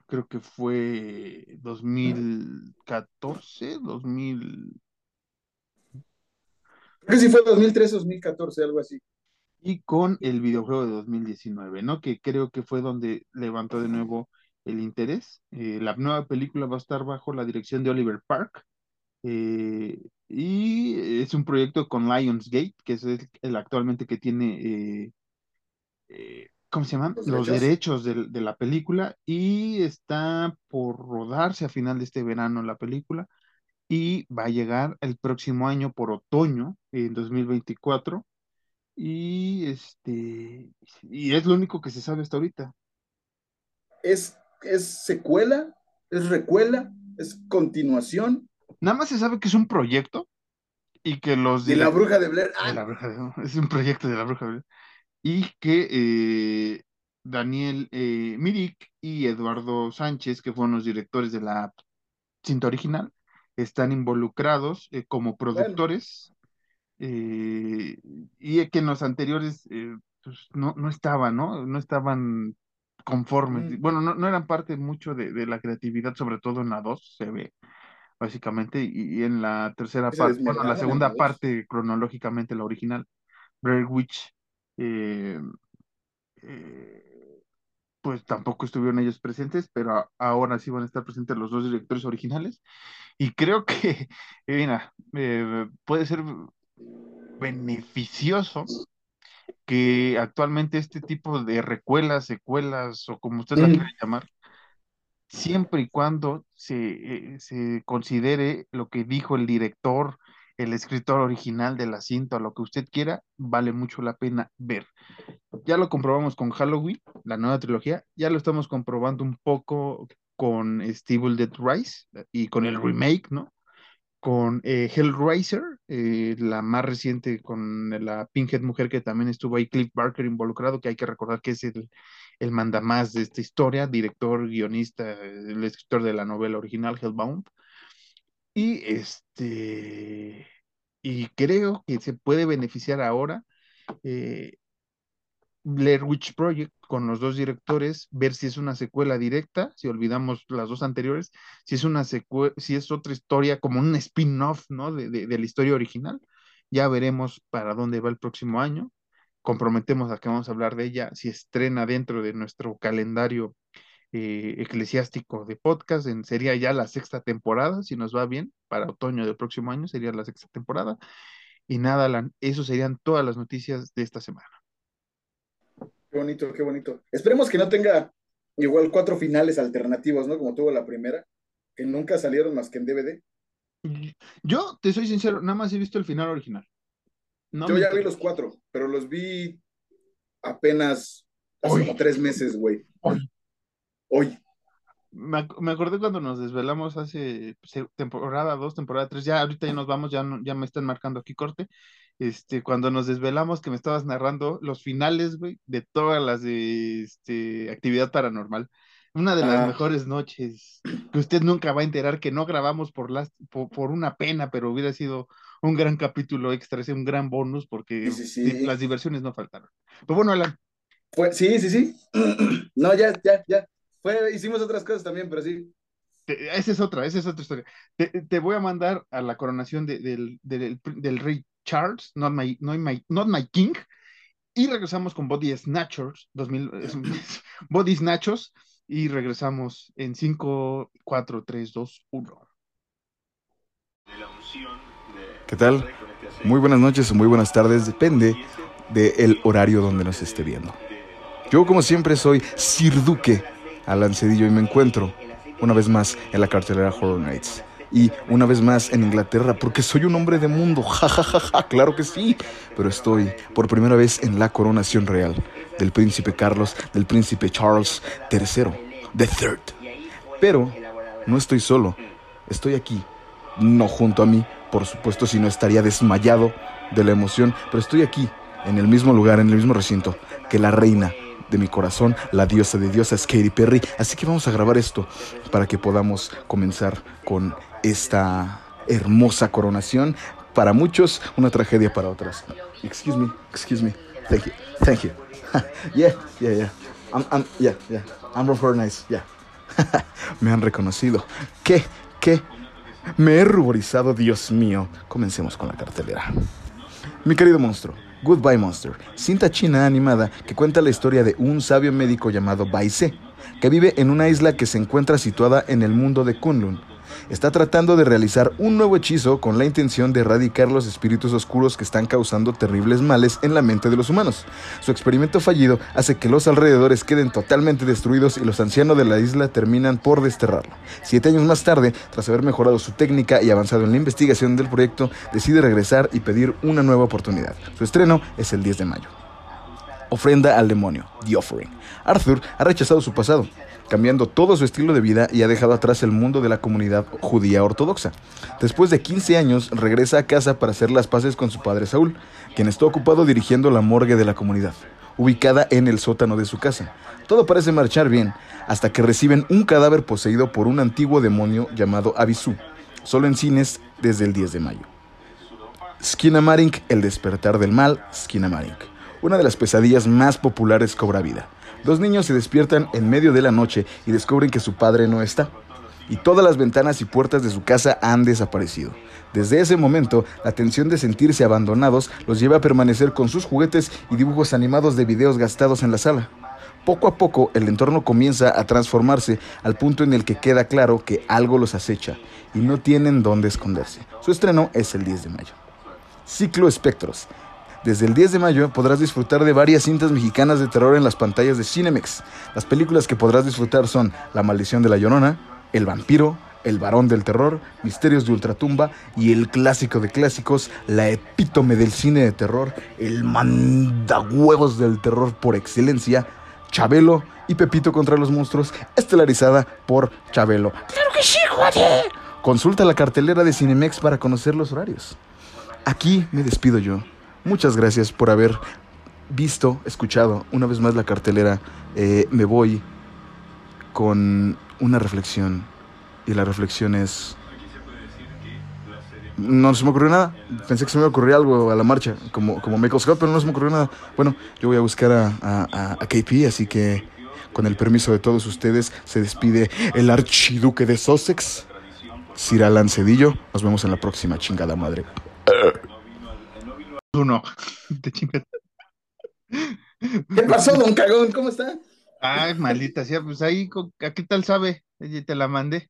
creo que fue 2014, 2000, Creo que sí fue 2013, 2014, algo así. y con el videojuego de 2019, ¿no? Que creo que fue donde levantó de nuevo el interés. Eh, la nueva película va a estar bajo la dirección de Oliver Park eh, y es un proyecto con Lionsgate, que es el, el actualmente que tiene, eh, ¿cómo se llaman? Los Los derechos. derechos de, de la película y está por rodarse a final de este verano la película y va a llegar el próximo año por otoño, en 2024. Y este, y es lo único que se sabe hasta ahorita. Es, es secuela, es recuela, es continuación Nada más se sabe que es un proyecto y que los de la bruja de Blair. de Ah, la bruja de- es un proyecto de la bruja de- y que eh, Daniel eh, Mirik y Eduardo Sánchez, que fueron los directores de la cinta original, están involucrados eh, como productores eh, y que en los anteriores eh, pues, no, no estaban, ¿no? No estaban conformes. Mm. Bueno, no, no eran parte mucho de, de la creatividad, sobre todo en la 2, se ve, básicamente, y, y en la tercera parte, bueno, la segunda la parte cronológicamente, la original, Blair Witch, eh, eh, pues tampoco estuvieron ellos presentes, pero ahora sí van a estar presentes los dos directores originales. Y creo que, eh, mira, eh, puede ser beneficioso que actualmente este tipo de recuelas, secuelas o como usted la Mm. quiera llamar, siempre y cuando se, eh, se considere lo que dijo el director, el escritor original de la cinta lo que usted quiera, vale mucho la pena ver. Ya lo comprobamos con Halloween, la nueva trilogía, ya lo estamos comprobando un poco con Steve Dead Rise y con el remake, ¿no? Con eh, Hellraiser, eh, la más reciente con la Pinhead Mujer que también estuvo ahí, Cliff Barker involucrado, que hay que recordar que es el, el mandamás de esta historia, director, guionista, el escritor de la novela original Hellbound. Y este, y creo que se puede beneficiar ahora eh, Blair Witch Project con los dos directores, ver si es una secuela directa, si olvidamos las dos anteriores, si es una secuela, si es otra historia como un spin-off, ¿no? De, de, la historia original. Ya veremos para dónde va el próximo año. Comprometemos a que vamos a hablar de ella si estrena dentro de nuestro calendario eh, eclesiástico de podcast, en, sería ya la sexta temporada, si nos va bien, para otoño del próximo año sería la sexta temporada. Y nada, Alan, eso serían todas las noticias de esta semana. Qué bonito, qué bonito. Esperemos que no tenga igual cuatro finales alternativos, ¿no? Como tuvo la primera, que nunca salieron más que en DVD. Yo, te soy sincero, nada más he visto el final original. Yo ya vi los cuatro, pero los vi apenas hace como tres meses, güey hoy. Me, me, acordé cuando nos desvelamos hace temporada 2, temporada 3, ya ahorita ya nos vamos, ya, ya me están marcando aquí corte. Este, cuando nos desvelamos que me estabas narrando los finales, güey, de todas las de este, actividad paranormal. Una de las ah. mejores noches que usted nunca va a enterar que no grabamos por, las, por, una pena, pero hubiera sido un gran capítulo extra, un gran bonus porque las diversiones no faltaron. Pero bueno, Alan. Pues, sí, sí, sí. no, ya, ya, ya hicimos otras cosas también, pero sí. Esa es otra, esa es otra historia. Te, voy a mandar a la coronación del, rey Charles, not my, not my, king, y regresamos con Body Snatchers, 2000, Body Snatchers, y regresamos en 5, 4, 3, 2, 1. ¿Qué tal? Muy buenas noches o muy buenas tardes, depende del horario donde nos esté viendo. Yo como siempre soy Sir Duque Alan Cedillo y me encuentro una vez más en la cartelera Horror Nights. Y una vez más en Inglaterra, porque soy un hombre de mundo, ja, claro que sí. Pero estoy por primera vez en la coronación real del príncipe Carlos, del príncipe Charles III, the Third. Pero no estoy solo, estoy aquí, no junto a mí, por supuesto, si no estaría desmayado de la emoción, pero estoy aquí, en el mismo lugar, en el mismo recinto, que la reina de mi corazón, la diosa de diosas, Katy Perry. Así que vamos a grabar esto para que podamos comenzar con esta hermosa coronación. Para muchos, una tragedia para otras. Excuse me, excuse me. Thank you, thank you. yeah, yeah, yeah. I'm, I'm, yeah, yeah. I'm very nice, yeah. Me han reconocido. ¿Qué? ¿Qué? Me he ruborizado, Dios mío. Comencemos con la cartelera. Mi querido monstruo, Goodbye Monster, cinta china animada que cuenta la historia de un sabio médico llamado Bai Se, que vive en una isla que se encuentra situada en el mundo de Kunlun, está tratando de realizar un nuevo hechizo con la intención de erradicar los espíritus oscuros que están causando terribles males en la mente de los humanos. Su experimento fallido hace que los alrededores queden totalmente destruidos y los ancianos de la isla terminan por desterrarlo. Siete años más tarde, tras haber mejorado su técnica y avanzado en la investigación del proyecto, decide regresar y pedir una nueva oportunidad. Su estreno es el 10 de mayo. Ofrenda al demonio, The Offering. Arthur ha rechazado su pasado, cambiando todo su estilo de vida y ha dejado atrás el mundo de la comunidad judía ortodoxa. Después de 15 años, regresa a casa para hacer las paces con su padre Saúl, quien está ocupado dirigiendo la morgue de la comunidad, ubicada en el sótano de su casa. Todo parece marchar bien, hasta que reciben un cadáver poseído por un antiguo demonio llamado Abisu, solo en cines desde el 10 de mayo. Skinamarink, el despertar del mal, Skinamarink. Una de las pesadillas más populares cobra vida. Dos niños se despiertan en medio de la noche y descubren que su padre no está. Y todas las ventanas y puertas de su casa han desaparecido. Desde ese momento, la tensión de sentirse abandonados los lleva a permanecer con sus juguetes y dibujos animados de videos gastados en la sala. Poco a poco, el entorno comienza a transformarse al punto en el que queda claro que algo los acecha y no tienen dónde esconderse. Su estreno es el 10 de mayo. Ciclo Espectros desde el 10 de mayo podrás disfrutar de varias cintas mexicanas de terror en las pantallas de Cinemex. Las películas que podrás disfrutar son La maldición de la Llorona, El vampiro, El varón del terror, Misterios de Ultratumba y el clásico de clásicos, la epítome del cine de terror, el mandahuevos del terror por excelencia, Chabelo y Pepito contra los monstruos, estelarizada por Chabelo. ¡Claro que sí, joder! Consulta la cartelera de Cinemex para conocer los horarios. Aquí me despido yo. Muchas gracias por haber visto, escuchado una vez más la cartelera. Eh, me voy con una reflexión. Y la reflexión es... No se me ocurrió nada. Pensé que se me ocurrió algo a la marcha, como, como Michael Scott, pero no se me ocurrió nada. Bueno, yo voy a buscar a, a, a KP, así que con el permiso de todos ustedes, se despide el archiduque de Sussex, Sir Alan Cedillo. Nos vemos en la próxima, chingada madre. Uno. Te chingas. ¿Qué pasó, don Cagón? ¿Cómo está? Ay, maldita sea, pues ahí, ¿a qué tal sabe? Te la mandé.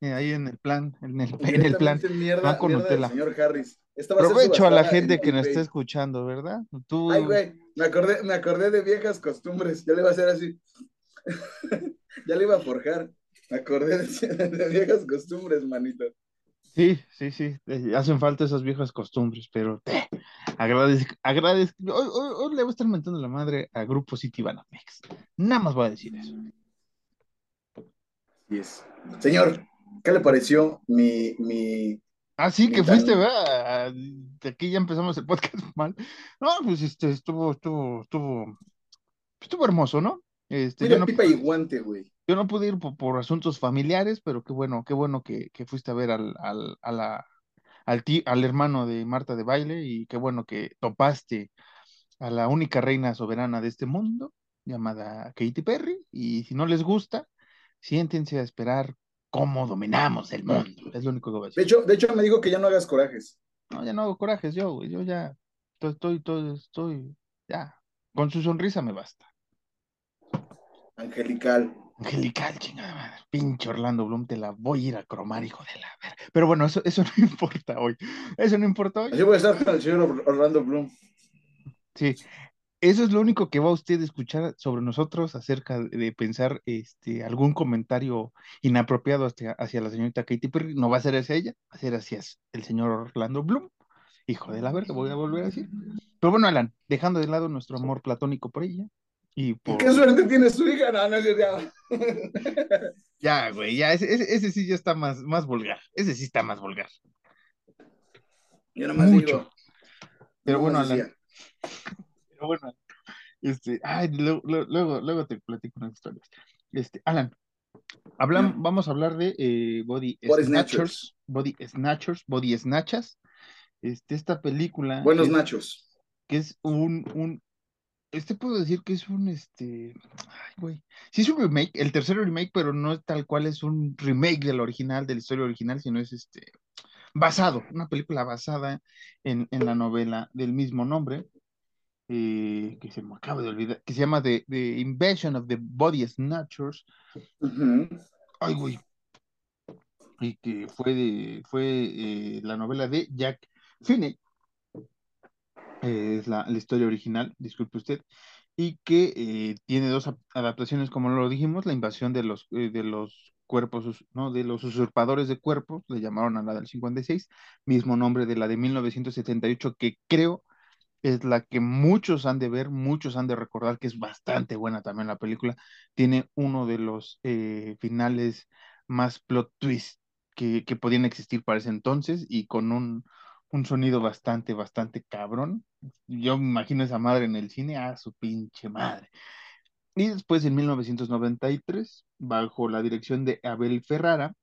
eh, ahí en el plan, en el, en el plan. Mierda, Va con mierda señor Harris. Esta va a ser Provecho a la gente en que nos está escuchando, ¿verdad? Tú, Ay, güey, me acordé, me acordé de viejas costumbres. Ya le iba a hacer así. ya le iba a forjar. Me acordé de, de viejas costumbres, manito. sí, sí, sí, eh, hacen falta esas viejas costumbres, pero te agradezco, agradezco. Hoy, hoy- hoy le voy a estar mentando la madre a Grupo City Banamex. Nada más voy a decir eso. Señor, ¿qué le pareció mi, mi... Ah, sí, que fuiste, ¿verdad? De aquí ya empezamos el podcast mal. No, pues este, estuvo, estuvo, estuvo, estuvo hermoso, ¿no? Este, Mira, yo no, pipa y guante, güey. yo no pude ir por, por asuntos familiares, pero qué bueno, qué bueno que, que fuiste a ver al, al, a la, al, ti- al hermano de Marta de Baile y qué bueno que topaste a la única reina soberana de este mundo, llamada Katy Perry, y si no les gusta, siéntense a esperar cómo dominamos el mundo. Es lo único que voy a De decir. hecho, de hecho, me dijo que ya no hagas corajes. No, ya no hago corajes yo. Yo ya estoy, estoy, estoy, estoy, ya. Con su sonrisa me basta. Angelical. Angelical, chingada madre. Pinche Orlando Bloom, te la voy a ir a cromar, hijo de la ver. Pero bueno, eso, eso no importa hoy. Eso no importa hoy. Así voy a estar con el señor Or- Orlando Bloom. Sí. Eso es lo único que va usted a escuchar sobre nosotros acerca de de pensar este, algún comentario inapropiado hacia, hacia la señorita Katy Perry. No va a ser hacia ella, va a ser hacia el señor Orlando Bloom. Hijo de la verga, voy a volver a decir. Pero bueno, Alan, dejando de lado nuestro amor platónico por ella y ¿Y por... qué suerte tiene su hija? No, no, es ya. Ya, güey, ya, ese, ese, ese sí ya está más, más vulgar. Ese sí está más vulgar. Yo nomás Mucho. digo. Pero bueno, Alan, pero bueno, este, ay, luego, luego, luego- luego te platico unas historias. Este, Alan, hablam- Ya. vamos a hablar de eh, Body Snatchers, Body Snatchers, Body Snatchas. Este, esta película Buenos que, nachos. que es un, un, este puedo decir que es un, este, ay, güey, sí es un remake, el tercer remake, pero no es tal cual es un remake del original, de la historia original, sino es este, basado, una película basada en, en la novela del mismo nombre, eh, que se me acaba de olvidar, que se llama The, The Invasion of the Body Snatchers, ay, güey, y que fue, de, fue eh, la novela de Jack Finney, eh, es la, la historia original, disculpe usted, y que eh, tiene dos ap- adaptaciones, como lo dijimos, la invasión de los, eh, de los cuerpos, ¿no? De los usurpadores de cuerpos, le llamaron a la del 56, mismo nombre de la de 1978, que creo es la que muchos han de ver, muchos han de recordar que es bastante buena también la película. Tiene uno de los finales más plot twist que, que podían existir para ese entonces y con un, un sonido bastante, bastante cabrón. Yo me imagino esa madre en el cine, a su pinche madre. Y después en 1993, bajo la dirección de Abel Ferrara,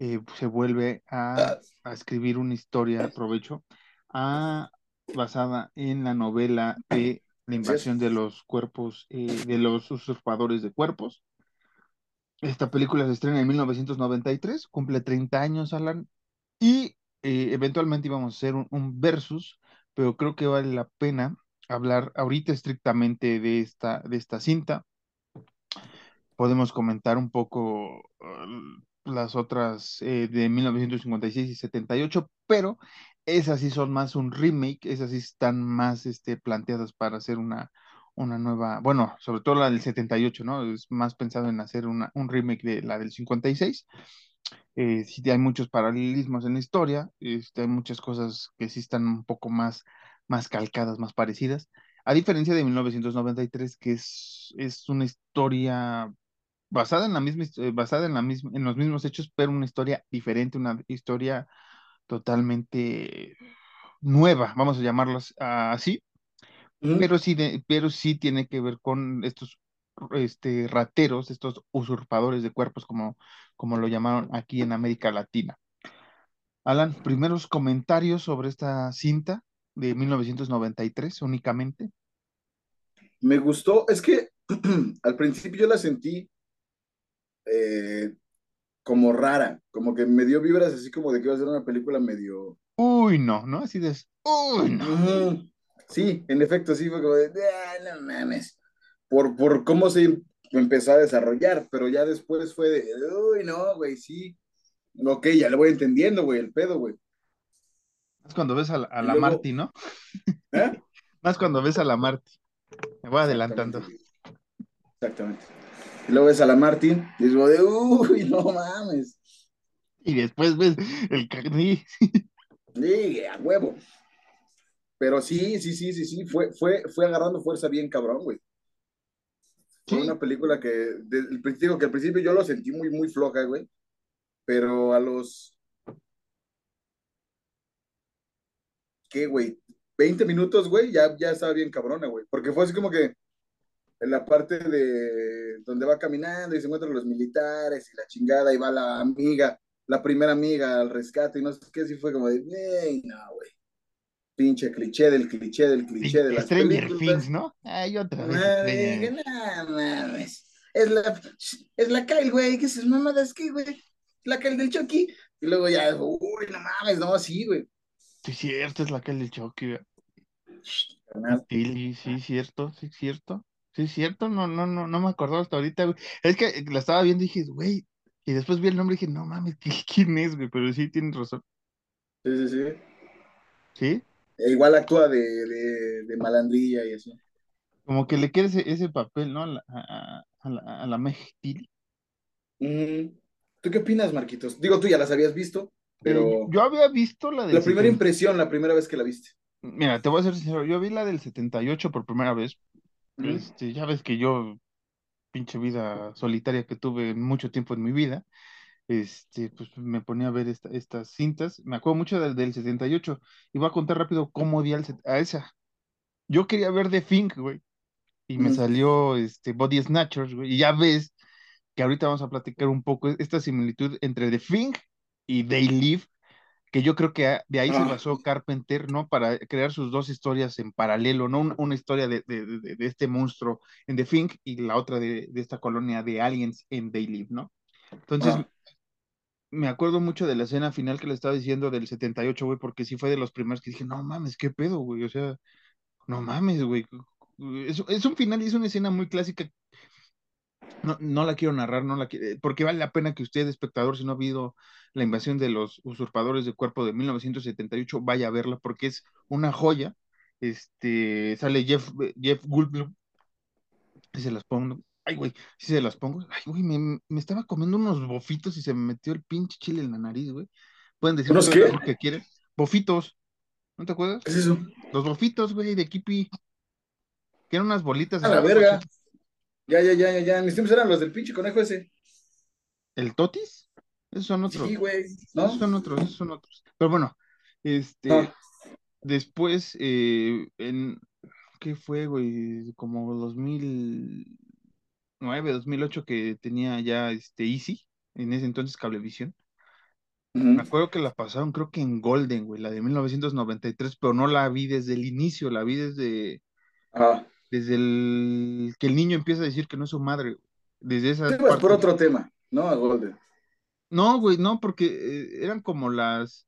eh, se vuelve a, a escribir una historia, aprovecho, a, basada en la novela de la invasión de los cuerpos, eh, de los usurpadores de cuerpos. Esta película se estrena en 1993, cumple 30 años, Alan, y eh, eventualmente íbamos a hacer un, un versus, pero creo que vale la pena hablar ahorita estrictamente de esta, de esta cinta. Podemos comentar un poco uh, las otras eh, de 1956 y 78, pero esas sí son más un remake, esas sí están más este, planteadas para hacer una, una nueva, bueno, sobre todo la del 78, ¿no? Es más pensado en hacer una, un remake de la del 56. Eh, sí hay muchos paralelismos en la historia, este, hay muchas cosas que sí están un poco más, más calcadas, más parecidas. A diferencia de 1993, que es, es una historia basada en la misma, eh, basada en la misma, en los mismos hechos, pero una historia diferente, una historia totalmente nueva, vamos a llamarlos así, Ujú. pero sí, de- pero sí tiene que ver con estos este, rateros, estos usurpadores de cuerpos, como, como lo llamaron aquí en América Latina. Alan, primeros comentarios sobre esta cinta de 1993 únicamente. Me gustó, es que al principio yo la sentí eh, como rara, como que me dio vibras así como de que iba a ser una película medio... Uy, no, ¿no? Así de, uy, no. Sí, en efecto, sí fue como de, "Ah, no mames, por, por cómo se empezó a desarrollar, pero ya después fue de, uy, no, güey, sí, ok, ya le voy entendiendo, güey, el pedo, güey. Más cuando ves a la, a Y la luego, Marty, ¿no? ¿eh? Más cuando ves a la Marty. Me voy Exactamente, adelantando. güey, exactamente. Y luego ves a la Martín y es de, uy, no mames, Y después ves el... ca- sí, sí, a huevo. Pero sí, sí, sí, sí, sí, fue, fue, fue agarrando fuerza bien cabrón, güey. Fue sí, una película que, el principio, que al principio yo lo sentí muy, muy floja, güey, pero a los, ¿qué, güey? 20 minutos, güey, ya, ya estaba bien cabrona, güey, porque fue así como que en la parte de donde va caminando y se encuentran los militares y la chingada y va la amiga, la primera amiga al rescate y no sé qué, así fue como de, "Ey, no, güey, pinche cliché del cliché del cliché de las Stranger Things. ¿no? Ay, otra vez Stranger no mames. Es la, es la Kyle, güey, ¿qué es esas mamadas? ¿Qué, güey? La Kyle del Chucky. Y luego ya, uy, no mames, no, sí, güey. Sí, cierto, es la que del Chucky. Carnal. Tilly, sí, cierto, sí, cierto. Sí, cierto, no, no, no, no me acordaba hasta ahorita, güey. Es que la estaba viendo y dije, güey, y después vi el nombre y dije, no mames, ¿qui- ¿quién es, güey? Pero sí, tienes razón. Sí, sí, sí. Sí, E igual actúa de, de, de malandrilla y así. como que le queda ese, ese papel, ¿no? A la, a, a la, a la. Mm. ¿Tú qué opinas, Marquitos? Digo, tú ya las habías visto, Eh, yo, pero yo había visto la del la primera 70. impresión, la primera vez que la viste. Mira, te voy a ser sincero, yo vi la del 78 por primera vez. Ujú, Este, ya ves que yo, pinche vida solitaria que tuve mucho tiempo en mi vida. Este, pues me ponía a ver esta- estas cintas. Me acuerdo mucho del, del 78. Y voy a contar rápido cómo di al a esa. Yo quería ver The Thing, güey. Y me ujú. salió este, Body Snatchers, güey. Y ya ves que ahorita vamos a platicar un poco esta similitud entre The Thing y They Live, que yo creo que de ahí se Ah, basó Carpenter, ¿no? Para crear sus dos historias en paralelo, ¿no? Un- Una, historia de, de- de- de este monstruo en The Thing y la otra de, de esta colonia de aliens en They Live, ¿no? Entonces, ah. Me acuerdo mucho de la escena final que le estaba diciendo del 78, güey, porque sí fue de los primeros que dije, no mames, qué pedo, güey, o sea, no mames, güey. Es, un final y es una escena muy clásica. No, no la quiero narrar, no la qui- porque vale la pena que usted, espectador, si no ha habido la invasión de los usurpadores de cuerpo de 1978, vaya a verla porque es una joya. Este, sale Jeff, Jeff Goldblum, se las pongo. Ay, güey, si se las pongo. Ay, güey, me, me estaba comiendo unos bofitos y se me metió el pinche chile en la nariz, güey. Pueden decir ¿Unos ustedes lo que quieren. Bofitos, ¿no te acuerdas? ¿Qué es eso? Los bofitos, güey, de Kipi, que eran unas bolitas A la verga. Ya, ya, ya, ya, ya. Mis tiempos eran los del pinche conejo ese. ¿El totis? Esos son Sí, otros, güey, esos ¿no? son otros, esos son otros. Pero bueno, este, después, eh, en, ¿qué fue, güey? Como 2009, 2008 que tenía ya, este, Easy, en ese entonces Cablevisión. Me acuerdo que la pasaron, creo que en Golden, güey, la de 1993, pero no la vi desde el inicio, la vi desde, Ah. desde el que el niño empieza a decir que no es su madre, desde esa Tú ibas por otro tema, ¿no? A Golden. No, güey, no, porque eh, eran como las,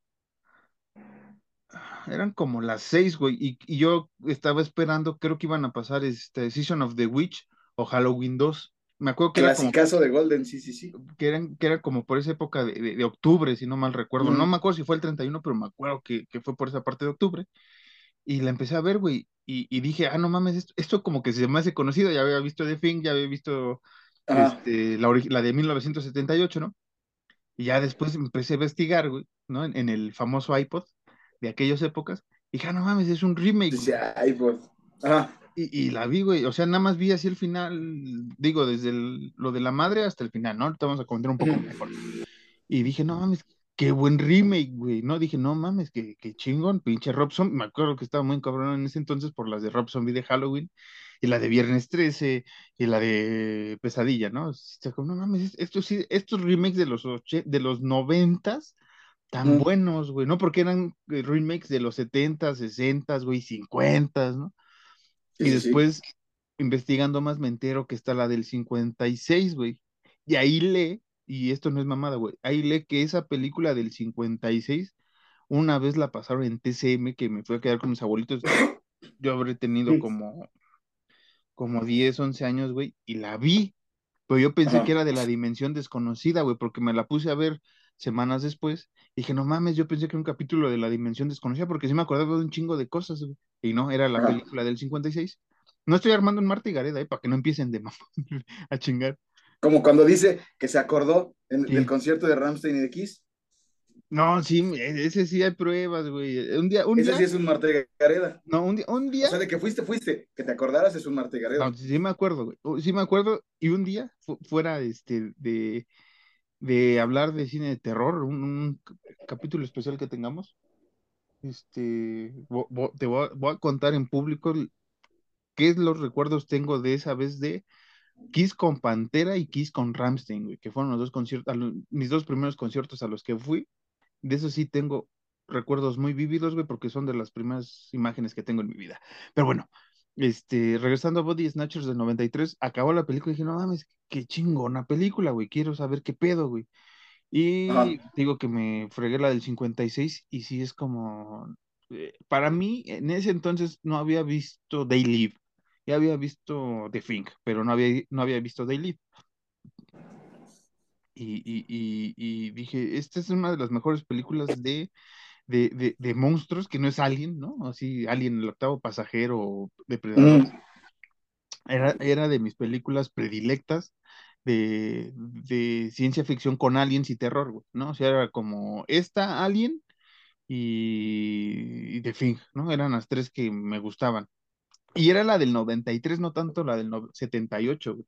eran como las seis, güey, y, y yo estaba esperando, creo que iban a pasar este Season of the Witch o Halloween 2. Me acuerdo que era como, Clasicazo de Golden, sí, sí, sí. que eran, que era como por esa época de, de- de octubre, si no mal recuerdo. No Ujú. me acuerdo si fue el 31, pero me acuerdo que, que fue por esa parte de octubre. Y la empecé a ver, güey, y, y dije, ah, no mames, esto, esto como que se me hace conocido, ya había visto The Thing, ya había visto Ajá. este, la, la de 1978, ¿no? Y ya después empecé a investigar, güey, ¿no? En, en el famoso iPod de aquellas épocas. Y dije, ah, no mames, es un remake. Dice iPod. Ajá. Y, y la vi, güey. O sea, nada más vi así el final, digo, desde el- lo de la madre hasta el final, ¿no? Ahorita vamos a comentar un poco mejor. Y dije, no mames, qué buen remake, güey. No, dije, no mames, qué, qué chingón, pinche Rob Zombie. Me acuerdo que estaba muy cabrón en ese entonces por las de Rob Zombie de Halloween y la de Viernes 13 y la de Pesadilla, ¿no? Sí, está como, no mames, estos sí, estos remakes de los oche- de los noventas tan buenos, güey, ¿no? Porque eran eh, remakes de los 70, 60, güey, 50, ¿no? Sí, Y sí. después, investigando más, me entero que está la del 56, güey. Y ahí lee, y esto no es mamada, güey, ahí lee que esa película del 56, una vez la pasaron en TCM, que me fui a quedar con mis abuelitos. Yo habré tenido como, como 10, 11 años, güey, y la vi. Pero yo pensé que era de la dimensión desconocida, güey, porque me la puse a ver semanas después. Y dije, no mames, yo pensé que era un capítulo de la dimensión desconocida, porque sí me acordaba de un chingo de cosas, güey. Y no, era la película del 56. No estoy armando un Marta y Gareda, eh, para que no empiecen de a chingar. Como cuando dice que se acordó en- del concierto de Ramstein y de Kiss. No, sí, e- ese sí hay pruebas, güey. Un día, un Ese día, sí es un Marta y Gareda. no, un día, un O día, sea, de que fuiste, fuiste. Que te acordaras es un Marta y Gareda. no, sí me acuerdo, güey. Uh, Sí me acuerdo, y un día, fu- fuera este, de, de hablar de cine de terror, un, capítulo especial que tengamos, este, vo- vo- te voy a, contar en público qué los recuerdos tengo de esa vez de Kiss con Pantera y Kiss con Rammstein, güey, que fueron los dos conciertos, mis dos primeros conciertos a los que fui. De eso sí tengo recuerdos muy vívidos, porque son de las primeras imágenes que tengo en mi vida. Pero bueno, este, regresando a Body Snatchers del 93, acabó la película y dije, no mames, qué chingona película, güey, quiero saber qué pedo, güey. Ajá. Y digo que me fregué la del 56 y sí es como, eh, para mí, en ese entonces no había visto They Live, ya había visto The Thing, pero no había, no había visto They Live. Y, y, y, y dije, esta es una de las mejores películas de, de, de, de monstruos, que no es Alien, ¿no? Así, Alien, el octavo pasajero, o Depredador. Ujú. Era, era de mis películas predilectas de, de ciencia ficción con aliens y terror, ¿no? O sea, era como esta Alien y, y The Thing, ¿no? Eran las tres que me gustaban. Y era la del 93, no tanto la del no- 78, güey.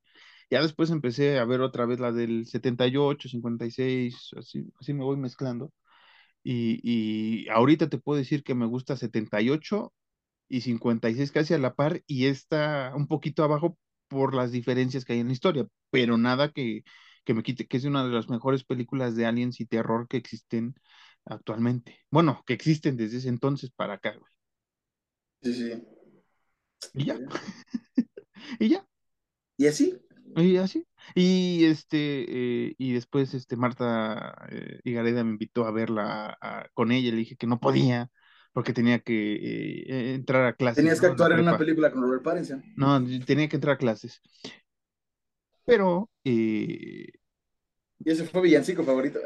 Ya después empecé a ver otra vez la del 78, 56, así, así me voy mezclando. Y, y ahorita te puedo decir que me gusta 78 y 56 casi a la par y está un poquito abajo por las diferencias que hay en la historia, pero nada que, que me quite que es una de las mejores películas de aliens y terror que existen actualmente. Bueno, que existen desde ese entonces para acá, güey. Sí, sí. Y ya, y ya, Y así. y así. Y este, eh, y después este Marta eh, Higareda me invitó a verla a- con ella, le dije que no podía, porque tenía que eh, entrar a clases, Tenías que actuar en una película con Robert Pattinson. No, tenía que entrar a clases. Pero, eh, Y ese fue villancico favorito.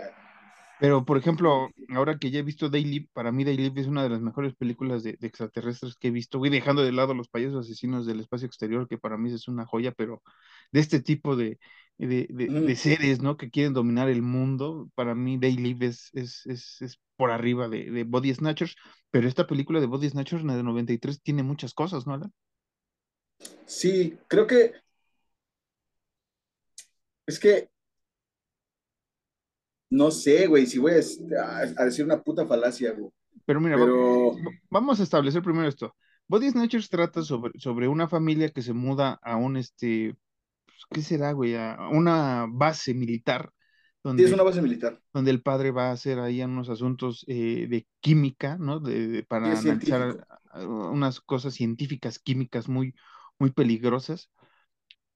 Pero por ejemplo, ahora que ya he visto Day Live, para mí Day Live es una de las mejores películas de, de extraterrestres que he visto. Voy dejando de lado los payasos asesinos del espacio exterior, que para mí es una joya, pero de este tipo de, de, de- seres, ¿no? Que quieren dominar el mundo, para mí Day Live es, es, es, es por arriba de, de Body Snatchers, pero esta película de Body Snatchers, la de 93, tiene muchas cosas, ¿no, Alan? Sí, creo que es que no sé, güey, si voy a, decir una puta falacia, güey. Pero mira, Pero vamos a establecer primero esto. Body Snatchers trata sobre, sobre una familia que se muda a un, este, pues, ¿qué será, güey? A una base militar sí es una base militar. donde el padre va a hacer ahí unos asuntos eh, de química, ¿no? De, de- para analizar unas cosas científicas, químicas muy, muy peligrosas.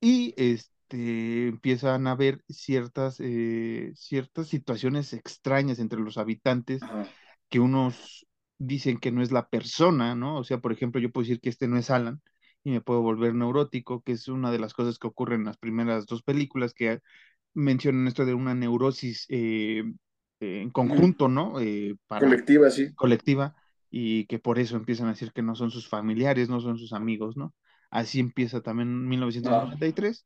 Y este, empiezan a haber ciertas, eh, ciertas situaciones extrañas entre los habitantes Ajá. que unos dicen que no es la persona, ¿no? O sea, por ejemplo, yo puedo decir que este no es Alan y me puedo volver neurótico, que es una de las cosas que ocurren en las primeras dos películas que mencionan esto de una neurosis eh, en conjunto, ¿no? Eh, para Colectiva, sí. colectiva y que por eso empiezan a decir que no son sus familiares, no son sus amigos, ¿no? Así empieza también en Ah, 1993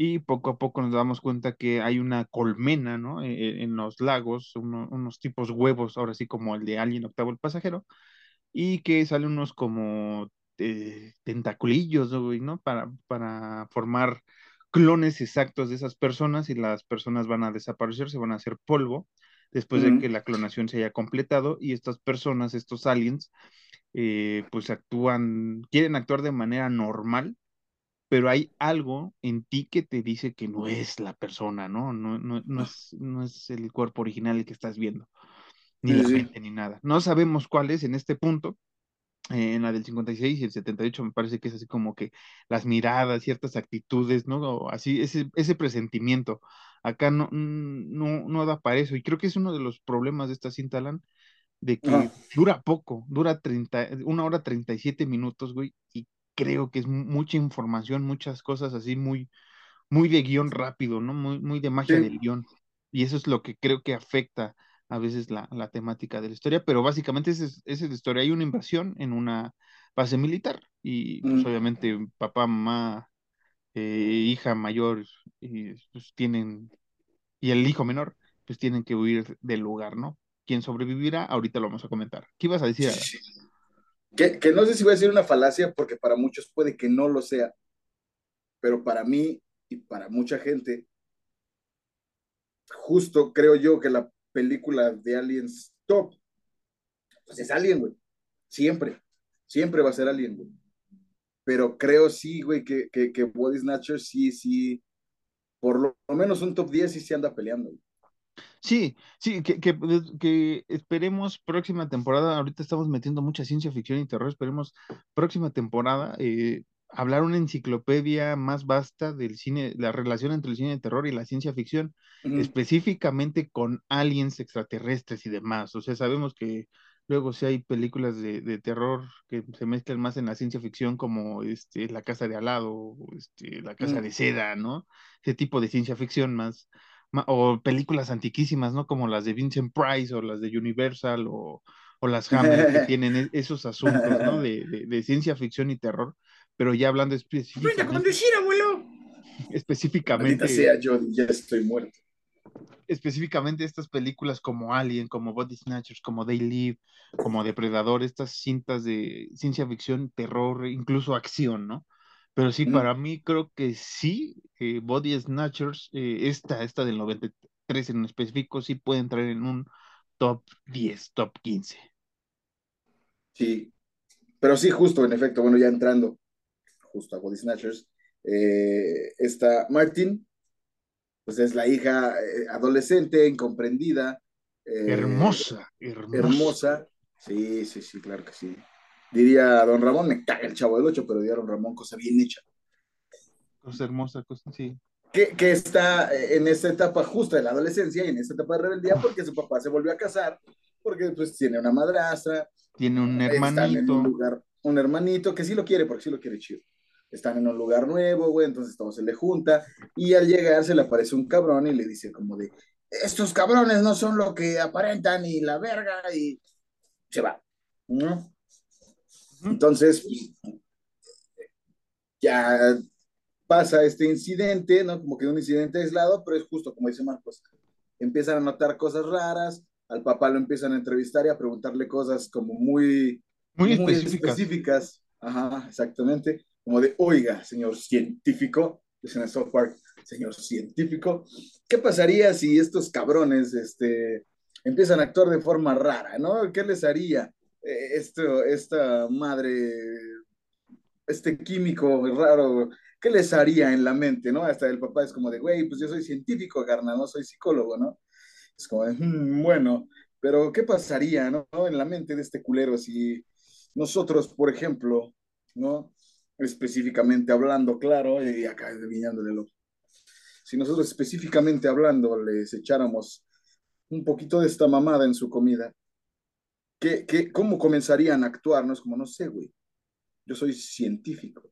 y poco a poco nos damos cuenta que hay una colmena, ¿no? E, e, en, los lagos, unos tipos huevos, ahora sí como el de Alien Octavo el Pasajero, y que salen unos como eh, tentaculillos, ¿no? Para, para formar clones exactos de esas personas y las personas van a desaparecer, se van a hacer polvo después de que la clonación se haya completado y estas personas, estos aliens, eh, pues actúan, quieren actuar de manera normal, pero hay algo en ti que te dice que no es la persona, ¿no? No, no, no, es, no es el cuerpo original el que estás viendo, ni la mente, ni nada. No sabemos cuál es en este punto. Eh, en la del 56 y el 78 me parece que es así como que las miradas, ciertas actitudes, ¿no? así, ese, ese presentimiento. Acá no, no, no da para eso. Y creo que es uno de los problemas de esta cinta, Alan, de que dura poco, dura 30, una hora 37 minutos, güey, y creo que es mucha información, muchas cosas así muy, muy de guion rápido, ¿no? Muy, muy de magia del guion. Y eso es lo que creo que afecta a veces la, la temática de la historia, pero básicamente esa es, es la historia. Hay una invasión en una base militar y pues, mm. obviamente papá, mamá, eh, hija mayor y, pues, tienen, y el hijo menor, pues tienen que huir del lugar, ¿no? ¿Quién sobrevivirá? Ahorita lo vamos a comentar. ¿Qué ibas a decir? Que, que no sé si voy a decir una falacia porque para muchos puede que no lo sea, pero para mí y para mucha gente, justo creo yo que la película de Aliens top, pues es Alien, güey. Siempre, siempre va a ser Alien, güey. Pero creo sí, güey, que, que, que Body Snatcher sí, sí, por lo, menos un top 10 sí se anda peleando, güey. Sí, sí, que, que, que, esperemos próxima temporada, ahorita estamos metiendo mucha ciencia ficción y terror, esperemos próxima temporada eh, hablar una enciclopedia más vasta del cine, la relación entre el cine de terror y la ciencia ficción, específicamente con aliens extraterrestres y demás. O sea, sabemos que luego si hay películas de, de, terror que se mezclan más en la ciencia ficción como este, La Casa de Alado, este, La Casa de Seda, ¿no? Ese tipo de ciencia ficción más, o películas antiquísimas, ¿no? Como las de Vincent Price o las de Universal o, o las Hammer que tienen e, esos asuntos, ¿no? De, de, de, ciencia ficción y terror pero ya hablando específicamente. ¡Aprende a conducir, abuelo! Específicamente. sea yo, ya estoy muerto. Específicamente estas películas como Alien, como Body Snatchers, como They Live, como Depredador, estas cintas de ciencia ficción, terror, incluso acción, ¿no? Pero sí, para mí creo que sí, eh, Body Snatchers, eh, esta, esta del 93 en específico, sí puede entrar en un top 10, top 15. Sí, pero sí, justo, en efecto, bueno, ya entrando justo a Body Snatchers. Eh, esta Martin, pues es la hija eh, adolescente, incomprendida. Hermosa, hermosa, hermosa. Sí, sí, sí, claro que sí. Diría Don Ramón, me caga el chavo del ocho, pero diría Don Ramón, cosa bien hecha. Cosa hermosa, cosa, sí. Que, que, está en esta etapa justa de la adolescencia y en esta etapa de rebeldía porque su papá se volvió a casar, porque pues tiene una madrastra. Tiene un hermanito. Un, lugar, un hermanito que sí lo quiere, porque sí lo quiere chido están en un lugar nuevo, güey, entonces todo se le junta, y al llegar se le aparece un cabrón y le dice como de, estos cabrones no son lo que aparentan y la verga, y se va, ¿no? Entonces, ya pasa este incidente, ¿no? Como que un incidente aislado, pero es justo como dice Marcos, empiezan a notar cosas raras, al papá lo empiezan a entrevistar y a preguntarle cosas como muy, muy, específicas. específicas. Ajá, exactamente como de, oiga, señor científico, dicen en South Park, señor científico, ¿qué pasaría si estos cabrones este, empiezan a actuar de forma rara, ¿no? ¿Qué les haría esto, esta madre, este químico raro? ¿Qué les haría en la mente, no? Hasta el papá es como de, güey, pues yo soy científico, carnal, no soy psicólogo, ¿no? Es como de, hmm, bueno, pero ¿qué pasaría, no? En la mente de este culero si nosotros, por ejemplo, ¿no? específicamente hablando, claro, y acá adivinándole lo. Si nosotros específicamente hablando les echáramos un poquito de esta mamada en su comida, ¿qué, qué, cómo comenzarían a actuar? No es como, no sé, güey. Yo soy científico.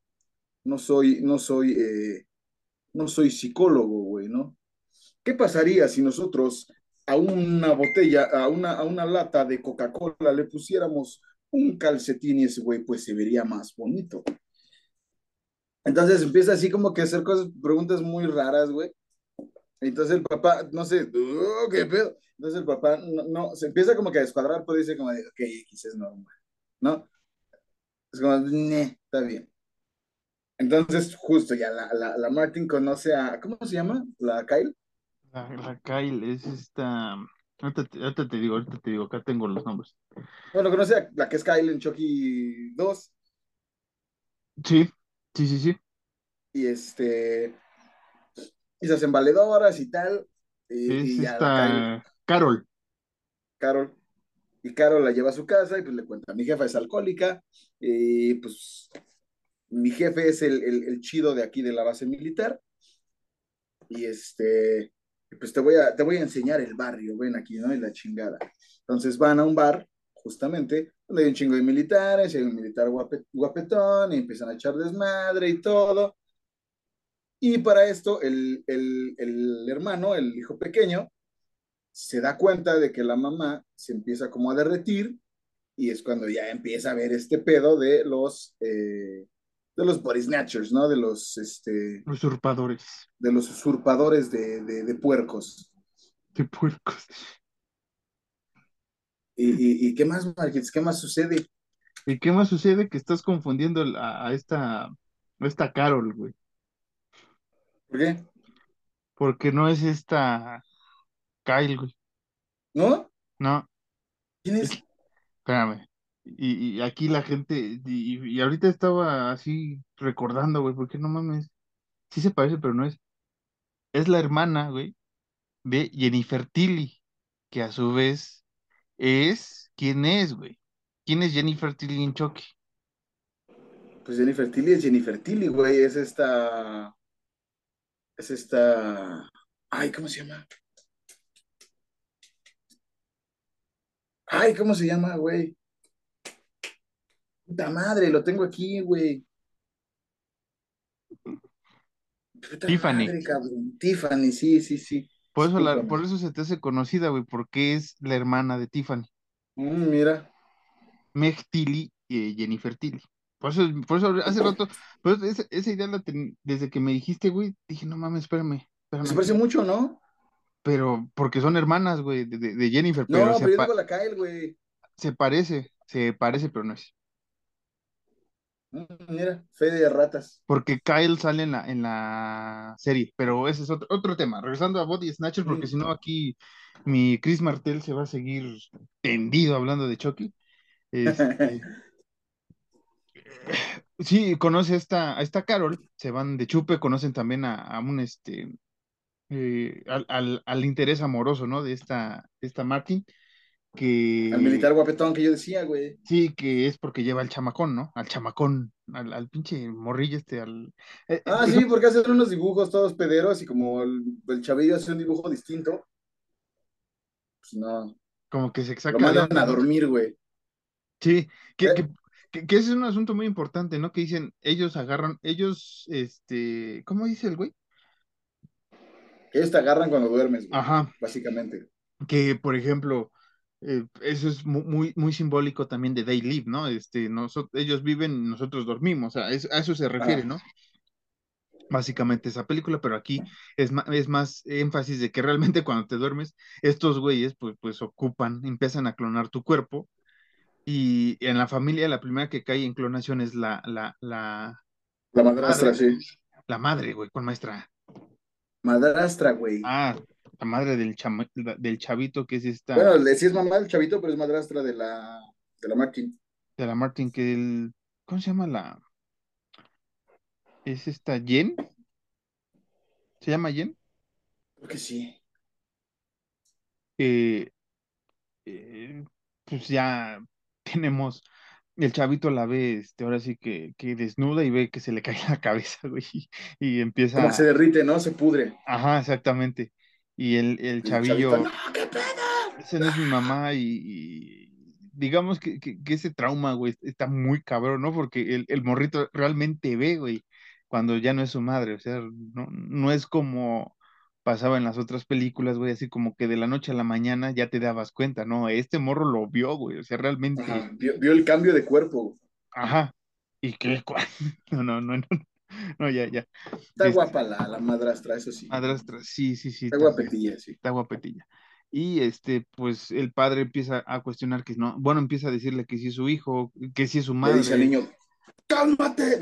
No soy, no soy, eh, no soy psicólogo, güey, ¿no? ¿Qué pasaría si nosotros a una botella, a una, a una lata de Coca-Cola le pusiéramos un calcetín y ese güey pues se vería más bonito? Entonces empieza así como que hacer cosas, preguntas muy raras, güey. Entonces el papá, no sé, "Oh, ¿qué pedo? Entonces el papá, no, no, se empieza como que a descuadrar, pero dice como de, ok, X es normal, ¿no? Es como, "Ne, está bien. Entonces, justo ya la, la, la Martin conoce a, ¿cómo se llama? La Kyle. La, la Kyle es esta. Ahorita te, ahorita te digo, ahorita te digo, acá tengo los nombres. Bueno, conoce a la que es Kyle en Chucky 2. Sí, sí, sí, sí. Y este, y se hacen valedoras y tal. Y, Es y ya esta Carol. Carol, y Carol la lleva a su casa y pues le cuenta, mi jefa es alcohólica y pues mi jefe es el, el, el chido de aquí de la base militar y este, pues te voy a, te voy a enseñar el barrio, ven aquí, ¿no? Y la chingada. Entonces van a un bar, justamente, donde hay un chingo de militares, y hay un militar guape, guapetón, y empiezan a echar desmadre y todo. Y para esto, el, el, el hermano, el hijo pequeño, se da cuenta de que la mamá se empieza como a derretir, y es cuando ya empieza a ver este pedo de los, eh, de los body snatchers, ¿no? De los, este, Usurpadores de los usurpadores de, de, de puercos. de puercos. ¿Y, y, y qué más, Marquez? ¿Qué más sucede? ¿Y qué más sucede? Que estás confundiendo a, a esta, a esta Carol, güey. ¿Por qué? Porque no es esta Kyle, güey. ¿No? No, ¿Quién es, es? espérame. Y, y aquí la gente, y, y ahorita estaba así recordando, güey, porque no mames. Sí se parece, pero no es. Es la hermana, güey, de Jennifer Tilly, que a su vez es. ¿Quién es, güey? ¿Quién es Jennifer Tilly en Chucky? Pues Jennifer Tilly es Jennifer Tilly, güey. Es esta. Es esta. Ay, ¿cómo se llama? Ay, ¿cómo se llama, güey? Puta madre, lo tengo aquí, güey. Puta Tiffany. madre, cabrón. Tiffany, sí, sí, sí. Por eso, la, por eso se te hace conocida, güey, porque es la hermana de Tiffany. Mm, mira. Meg Tilly y Jennifer Tilly. Por eso, por eso hace rato, pues esa, esa idea la ten- desde que me dijiste, güey, dije, no mames, espérame, Se parece mucho, ¿no? Pero, porque son hermanas, güey, de, de- Jennifer, No, pero yo digo la Kyle, güey. se parece, se parece, pero no es. Mm, mira, fe de ratas. Porque Kyle sale en la, en la serie, pero ese es otro, otro tema. Regresando a Body Snatchers, porque Mm. si no aquí mi Chris Martel se va a seguir tendido hablando de Chucky. Este, sí, conoce a esta, a esta Carol, se van de chupe, conocen también a, a un este eh, al, al, al interés amoroso, ¿no? De esta, esta Martin, Al que militar guapetón que yo decía, güey. sí, que es porque lleva al chamacón, ¿no? Al chamacón, al, al pinche morrillo este, al... eh, eh, Ah, digo, sí, porque hacen unos dibujos todos pederos y como el, el chavillo hace un dibujo distinto, pues no, como que se lo saca de mandan a dormir, güey. Sí, que, Eh, que, que, que ese es un asunto muy importante, ¿no? Que dicen, ellos agarran, ellos, este, ¿cómo dice el güey? ellos te agarran cuando duermes, güey, Ajá, básicamente. que por ejemplo, eh, eso es mu- muy, muy simbólico también de They Live, ¿no? Este, nosotros, ellos viven, nosotros dormimos, o sea, es- a eso se refiere, Ajá. ¿no? Básicamente esa película, pero aquí es más, es más énfasis de que realmente cuando te duermes, estos güeyes pues, pues ocupan, empiezan a clonar tu cuerpo y en la familia la primera que cae en clonación es la, la, la, La madrastra, madre, sí. la madre, güey, con maestra. Madrastra, güey. Ah, la madre del, chama- del chavito que es esta, Bueno, le sí es mamá del chavito, pero es madrastra de la, de la Martin. de la Martin, que el, ¿cómo se llama la? Es esta Jen, ¿se llama Jen? Creo que sí. Eh, eh, pues ya tenemos, el chavito la ve, este, ahora sí que, que desnuda y ve que se le cae la cabeza, güey, y, y Como que se empieza, derrite, ¿no? Se pudre. ajá, exactamente, y el, el El chavito, chavillo, no, qué pedo. esa no es mi mamá, y, y digamos que, que, que ese trauma, güey, está muy cabrón, ¿no? Porque el, el morrito realmente ve, güey, cuando ya no es su madre, o sea, no, no es como pasaba en las otras películas, güey, así como que de la noche a la mañana ya te dabas cuenta, ¿no? Este morro lo vio, güey, o sea, realmente, Ajá. Vio, vio el cambio de cuerpo. ajá, y qué, no, no, no, no, No, ya, ya. Está Este, guapa la, la madrastra, eso sí. Madrastra, sí, sí, sí. Está está- guapetilla, sí. está guapetilla. Y este, pues el padre empieza a cuestionar que no, bueno, empieza a decirle que sí es su hijo, que sí es su Le madre. dice al niño, ¡cálmate!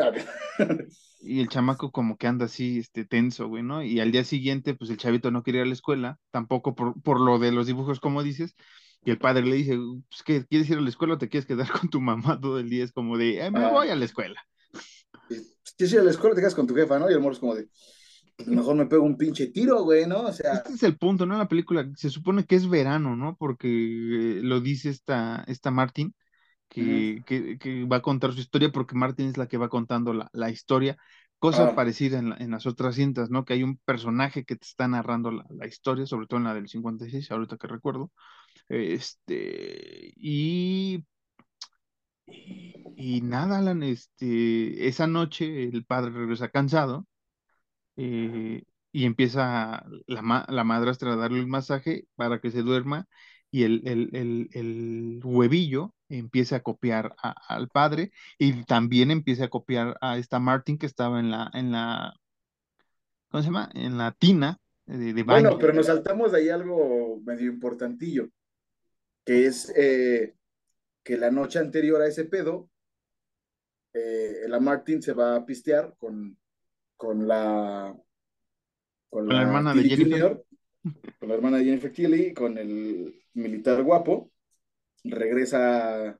Y el chamaco como que anda así, este, tenso, güey, ¿no? Y al día siguiente, pues el chavito no quería ir a la escuela, tampoco por, por lo de los dibujos, como dices, y el padre le dice, pues, ¿qué, ¿quieres ir a la escuela o te quieres quedar con tu mamá todo el día? Es como de, "Eh, me Ah. voy a la escuela. Si ir a la escuela te quedas con tu jefa, ¿no? Y el morro es como de, "Pues mejor me pego un pinche tiro, güey, ¿no? O sea, Este es el punto, ¿no? La película se supone que es verano, ¿no? Porque eh, lo dice esta, esta Martin, que, que, que va a contar su historia, porque Martin es la que va contando la, la historia. Cosa Ah. parecida en, la- en las otras cintas, ¿no? Que hay un personaje que te está narrando la, la historia, sobre todo en la del 56, ahorita que recuerdo. Este, y, y, y nada, Alan, este, esa noche el padre regresa cansado eh, y empieza la, ma- la madrastra a darle el masaje para que se duerma y el, el, el, el huevillo empieza a copiar a- al padre y también empieza a copiar a esta Martin que estaba en la, en la, ¿cómo se llama? En la tina de, de baño. bueno, pero nos saltamos de ahí algo medio importantillo, que es eh, que la noche anterior a ese pedo, eh, la Martin se va a pistear con, con la con Con la hermana de Jennifer. Junior, con la hermana de Jennifer Tilly, con el militar guapo, regresa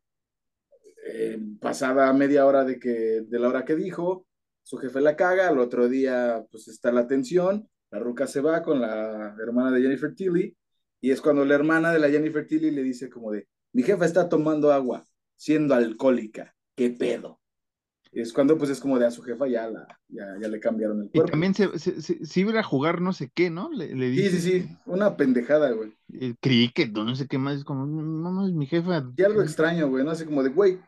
eh, pasada media hora de que de la hora que dijo, su jefe la caga, al otro día pues está la tensión, la ruca se va con la hermana de Jennifer Tilly y es cuando la hermana de la Jennifer Tilly le dice como de, mi jefa está tomando agua, siendo alcohólica, ¿qué pedo? Es cuando pues es como de a su jefa ya, la, ya, ya le cambiaron el Y cuerpo. también se, se, se- se iba a jugar no sé qué, ¿no? Le, le Sí, sí, sí, una pendejada, güey. el cricket, no sé qué más, es como, no mames, mi jefa, Y algo extraño, güey, no así como de, güey,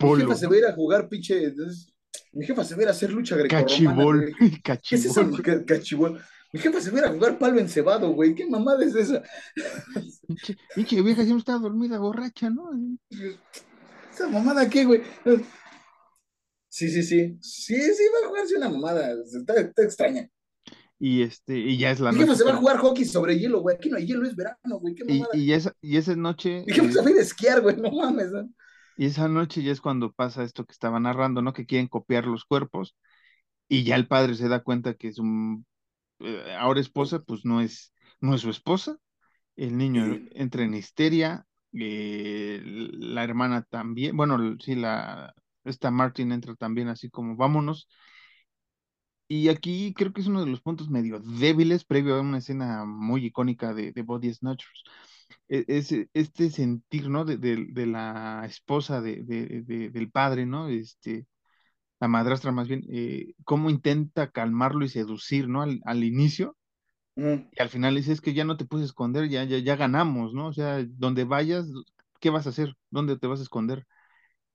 mi jefa se va a ir a jugar pinche, entonces, mi jefa se va a ir a hacer lucha grecorromana, cachibol, güey. ¿Qué es eso, cachibol. ca- cachibol? Mi jefa se va a ir a jugar palo encebado, güey. ¿Qué mamada es esa? Pinche, vieja siempre está dormida, borracha, ¿no? ¿Esa mamada qué, güey? Sí, sí, sí. Sí, sí, va a jugarse una mamada. Está, está extraña. Y este, y ya es la noche. se va a jugar hockey sobre hielo, güey. Aquí no hay hielo, es verano, güey. ¿Qué mamada? y esa, y esa noche, jefa eh, se va a ir a esquiar, güey. No mames, ¿no? y esa noche ya es cuando pasa esto que estaba narrando, ¿no? Que quieren copiar los cuerpos, y ya el padre se da cuenta que su eh, ahora esposa, pues no es, no es su esposa. El niño Sí. entra en histeria, eh, la hermana también, bueno, sí, la, esta Martin entra también así como, vámonos. Y aquí creo que es uno de los puntos medio débiles previo a una escena muy icónica de, de Body Snatchers. E- ese- este sentir, ¿no? De, de- de la esposa de, de- de- del padre, ¿no? Este, la madrastra más bien, eh, cómo intenta calmarlo y seducir, ¿no? Al, al inicio, Ujú. y al final dice, es que ya no te puedes esconder, ya, ya, ya ganamos, ¿no? O sea, donde vayas, ¿qué vas a hacer? ¿Dónde te vas a esconder?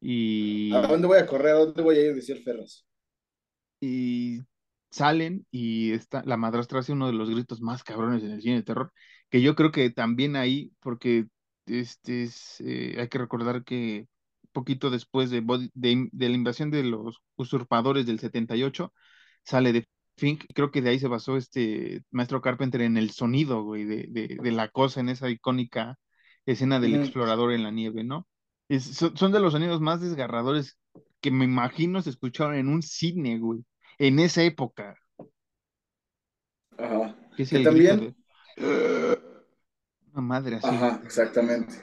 Y, ¿A dónde voy a correr? ¿A dónde voy a ir? Decía el Ferras. y salen y está, la madrastra hace uno de los gritos más cabrones en el cine de terror, que yo creo que también ahí, porque este es, eh, hay que recordar que poquito después de, de, de la invasión de los usurpadores del 78, sale de Fink, creo que de ahí se basó este maestro Carpenter en el sonido, güey, de, de, la cosa, en esa icónica escena del explorador en la nieve, ¿no? Es- son, son de los sonidos más desgarradores que me imagino se escucharon en un cine, güey, en esa época, Ajá. que también- de... Una madre así. Ajá, exactamente.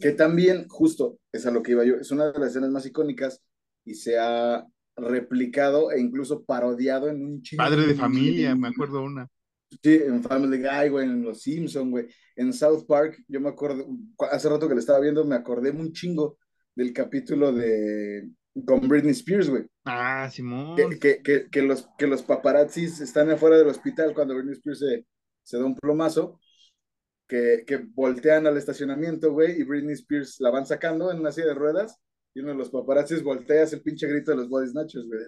Que también, justo, es a lo que iba yo, es una de las escenas más icónicas y se ha replicado e incluso parodiado en un chingo Padre de familia, me acuerdo una. Sí, en Family Guy, güey, en Los Simpson, güey, en South Park, yo me acuerdo, cu- hace rato que le estaba viendo, me acordé un chingo del capítulo de con Britney Spears, güey, Ah, Simón. que, que, que, que los, que los paparazzis están afuera del hospital cuando Britney Spears se, se da un plomazo, que, que voltean al estacionamiento, güey, y Britney Spears la van sacando en una silla de ruedas, y uno de los paparazzis voltea hace el pinche grito de los body snatchers, güey,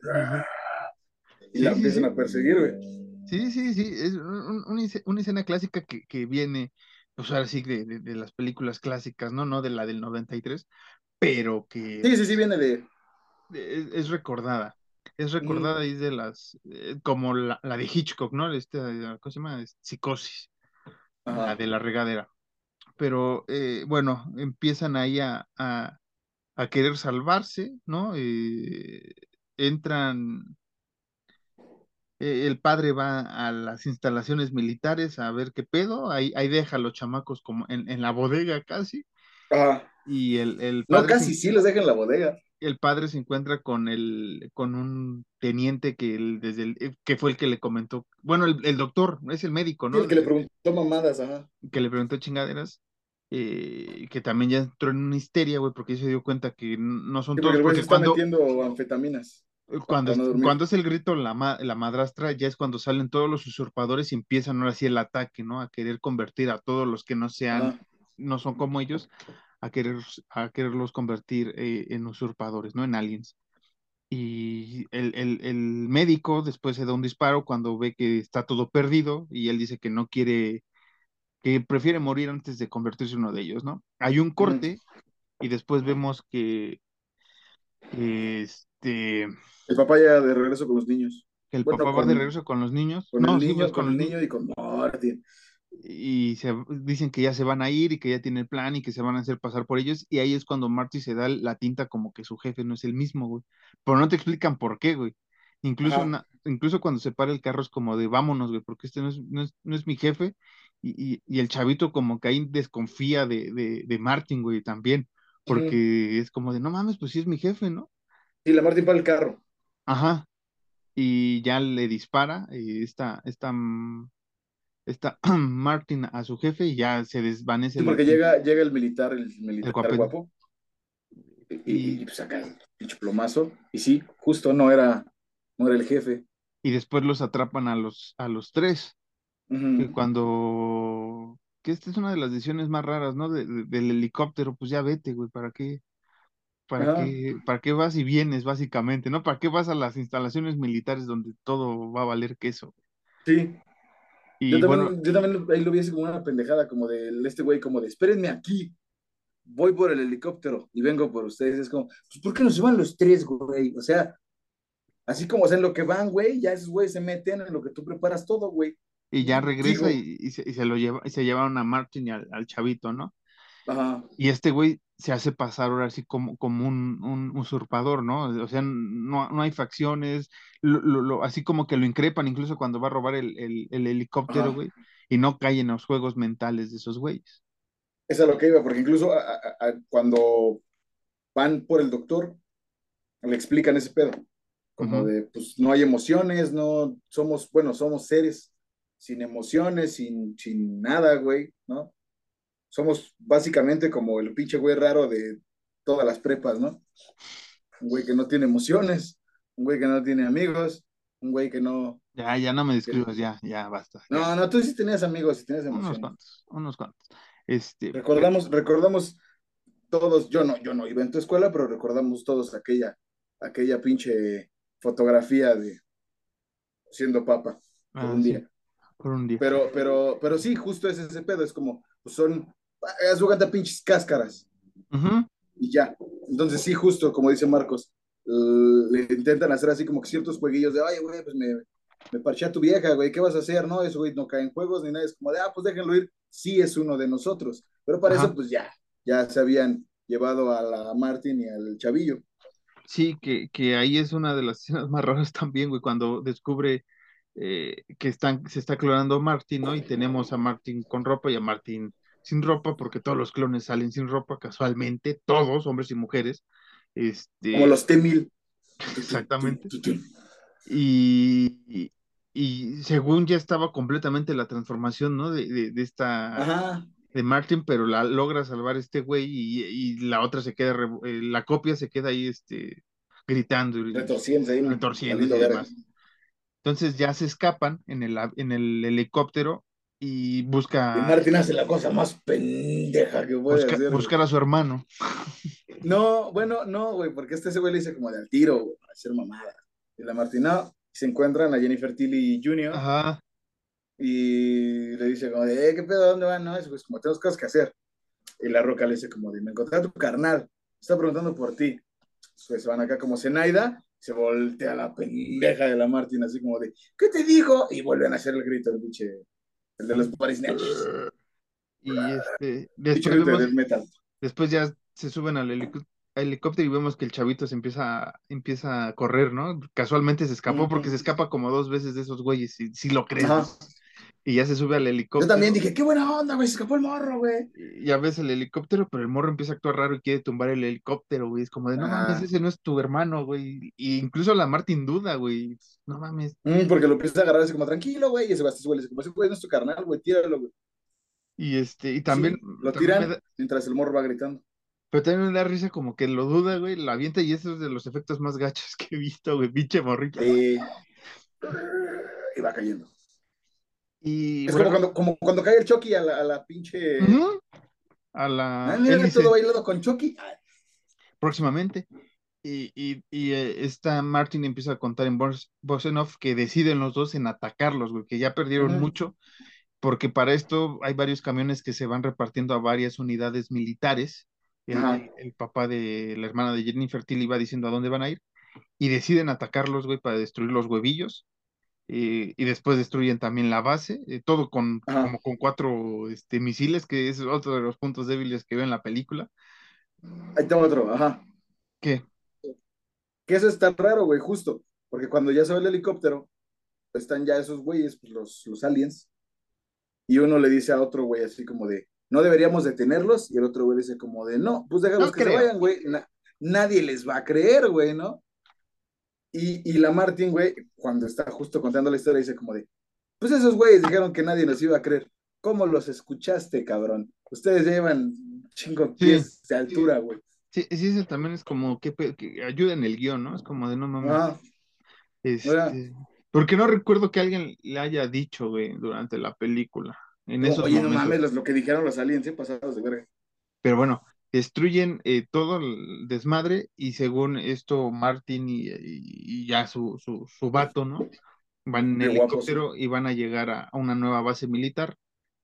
y la empiezan a perseguir, güey. Sí, sí, sí, es un- un- una, esce- una escena clásica que, que viene, pues ahora sí, de, de- de las películas clásicas, ¿no? No de la del 93, pero que Sí, sí, sí, viene de... es, es recordada. Es recordada ahí de las, eh, como la, la, de Hitchcock, ¿no? Este, ¿Cómo se llama? Psicosis, Ajá. la de la regadera. Pero eh, bueno, empiezan ahí a, a, a querer salvarse, ¿no? Eh, entran, eh, el padre va a las instalaciones militares a ver qué pedo, ahí, ahí deja a los chamacos como en, en la bodega casi. Ajá. Y el, el No, casi sí los deja en la bodega. El padre se encuentra con el, con un teniente que el, desde el, eh, que fue el que le comentó, bueno, el, el doctor, es el médico, ¿no? Sí, el que le preguntó mamadas, ajá. Que le preguntó chingaderas. Eh, que también ya entró en una histeria, güey, porque se dio cuenta que no son Sí, todos. porque Porque cuando, metiendo anfetaminas. Cuando, no dormir. cuando es el grito la, ma- la madrastra, ya es cuando salen todos los usurpadores y empiezan ahora sí el ataque, ¿no? A querer convertir a todos los que no sean, Ajá. no son como ellos, a querer, a quererlos convertir eh, en usurpadores, ¿no? En aliens. Y el, el, el médico después se da un disparo cuando ve que está todo perdido y él dice que no quiere, que prefiere morir antes de convertirse en uno de ellos, ¿no? Hay un corte y después vemos que, que, este, El papá ya de regreso con los niños. que el Bueno, papá va de regreso con los niños. Con no, el sí, pues, con con el niño y con Martin. y se dicen que ya se van a ir y que ya tiene el plan y que se van a hacer pasar por ellos y ahí es cuando Marty se da la tinta como que su jefe no es el mismo, güey. Pero no te explican por qué, güey. Incluso, una- incluso cuando se para el carro es como de vámonos, güey, porque este no es, no es, no es mi jefe y, y, y el chavito como que ahí desconfía de, de, de Martin, güey, también, porque es como de no mames, pues sí es mi jefe, ¿no? Y la Martin para el carro. Ajá. Y ya le dispara eh, esta, esta, mm, esta Martin a su jefe y ya se desvanece Sí, porque el- llega, llega el militar, el militar guapo. Y, y, Y- y, pues saca el plomazo. Y sí, justo no era, no era el jefe. y después los atrapan a los, a los tres, que cuando, que esta es una de las decisiones más raras, ¿no? De- de- del helicóptero, pues ya vete, güey, ¿para qué? ¿Para qué, para qué vas y vienes, básicamente, ¿no? ¿Para qué vas a las instalaciones militares donde todo va a valer queso? Sí, Y yo también, bueno, yo también ahí lo vi así como una pendejada, como de este güey, como de espérenme aquí, voy por el helicóptero y vengo por ustedes. Es como, pues ¿por qué no se van los tres, güey? O sea, así como o sea, en lo que van, güey, ya esos güeyes se meten en lo que tú preparas todo, güey. y ya regresa y se, y se lo lleva, y se llevaron a Martin y al, al chavito, ¿no? Ajá. Y este güey se hace pasar ahora así como, como un, un usurpador, ¿no? O sea, no, no hay facciones, lo- lo- lo- así como que lo increpan incluso cuando va a robar el, el- el helicóptero, güey, y no cae en los juegos mentales de esos güeyes. Es a lo que iba, porque incluso a- a- a- cuando van por el doctor, le explican ese pedo, como de, pues no hay emociones, no somos, bueno, somos seres sin emociones, sin, sin nada, güey, ¿no? Somos básicamente como el pinche güey raro de todas las prepas, ¿no? Un güey que no tiene emociones, un güey que no tiene amigos, un güey que no... Ya, ya no me describas, ya, ya basta. ya. No, no, tú sí tenías amigos, sí tenías Unos emociones. cuantos, unos cuantos. Este, Recordamos, recordamos todos, yo no, yo no iba en tu escuela, pero recordamos todos aquella, aquella pinche fotografía de siendo papa por ah, un sí, día. por un día. Pero, pero, pero sí, justo es ese pedo, es como, pues son, haz cuenta pinches cáscaras y ya. Entonces sí, justo como dice Marcos, le intentan hacer así como que ciertos jueguillos de, oye, güey, pues me, me parché a tu vieja, güey, ¿qué vas a hacer? No, eso, güey, no cae en juegos ni nada, es como de, ah, pues déjenlo ir, sí es uno de nosotros. Pero para Ajá. eso, pues ya, ya se habían llevado a la Martin y al chavillo. Sí, que, que ahí es una de las escenas más raras también, güey, cuando descubre eh, que están, se está clonando a Martin, ¿no? Y tenemos a Martin con ropa y a Martin sin ropa, porque todos los clones salen sin ropa, casualmente, todos, hombres y mujeres. Este, Como los T-1000. Exactamente. y, y, y según ya estaba completamente la transformación, ¿no? De, de, de esta, Ajá. de Martin, pero la logra salvar este güey y, y la otra se queda, eh, la copia se queda ahí, este, gritando ahí. retorciéndose y demás. Entonces ya se escapan en el, en el helicóptero y Y busca, Martin hace la cosa más pendeja que puede busca- hacer. buscar a su hermano. No, bueno, no, güey, porque este ese güey le dice como de al tiro, güey, para hacer mamada. Y la Martin, no, y se encuentran a Jennifer Tilly Jr. Ajá, y le dice como de, eh, ¿qué pedo? ¿Dónde van? No, es pues como tenemos cosas que hacer. Y la roca le dice como de, me encontré a tu carnal, está preguntando por ti. Pues se van acá como Zenaida, Se voltea la pendeja de la Martin, así como de, ¿qué te digo? Y vuelven a hacer el grito del pinche, el de los Paris Snatchers. Y este, después, vemos- metal. después ya se suben al helicóptero y vemos que el chavito se empieza, empieza a correr, ¿no? Casualmente se escapó porque se escapa como dos veces de esos güeyes, si, si lo crees. Ajá. Y ya se sube al Yo helicóptero. también dije, qué buena onda, güey, se escapó el morro, güey. Ya ves el helicóptero, pero el morro empieza a actuar raro y quiere tumbar el helicóptero, güey. Es como de, no Ajá. mames, ese no es tu hermano, güey. Y incluso la Martin duda, güey. No mames. Mm, porque lo empieza a agarrar así como, tranquilo, güey, y ese güey se así como, ese güey no es tu carnal, güey, tíralo, güey. Y este, y también, Sí, lo también tiran da- mientras el morro va gritando. pero también me da risa como que lo duda, güey, la avienta y eso es de los efectos más gachos que he visto, güey, pinche morrito. Eh, y va cayendo. Y Es bueno, como, cuando, como cuando cae el Chucky a la, a la pinche. a la Ah, mira, todo bailado con Chucky. Ah, próximamente. Y, y, y eh, esta Martin empieza a contar en Bos- Bosenov que deciden los dos en atacarlos, güey, que ya perdieron mucho, porque para esto hay varios camiones que se van repartiendo a varias unidades militares. El, Ajá. el- el papá de la hermana de Jennifer Tilly va diciendo a dónde van a ir y deciden atacarlos, güey, para destruir los huevillos. Eh, y después destruyen también la base, eh, todo con Ajá. como con cuatro este, misiles, que es otro de los puntos débiles que veo en la película. Ahí tengo otro, ajá. ¿Qué? Que eso es tan raro, güey, justo. Porque cuando ya se ve el helicóptero, están ya esos güeyes, pues los, los aliens. Y uno le dice a otro güey así como de, no deberíamos detenerlos. Y el otro güey dice como de, no, pues déjalos No que se vayan, güey. Na- nadie les va a creer, güey, ¿no? Y, y la Martin, güey, cuando está justo contando la historia, dice como de, pues esos güeyes dijeron que nadie nos iba a creer. ¿Cómo los escuchaste, cabrón? Ustedes llevan chingo Sí, pies de altura, güey. Sí, sí, ese también es como que, que ayuda en el guion, ¿no? Es como de no mames. Este, porque no recuerdo que alguien le haya dicho, güey, durante la película, en esos Oye, no momentos. mames, los- lo que dijeron los aliens, ¿eh? pasados de verga. Pero bueno, destruyen eh, todo el desmadre y según esto, Martin y, y- y ya su, su, su vato, ¿no? Van en Qué guapos. helicóptero y van a llegar a, a una nueva base militar,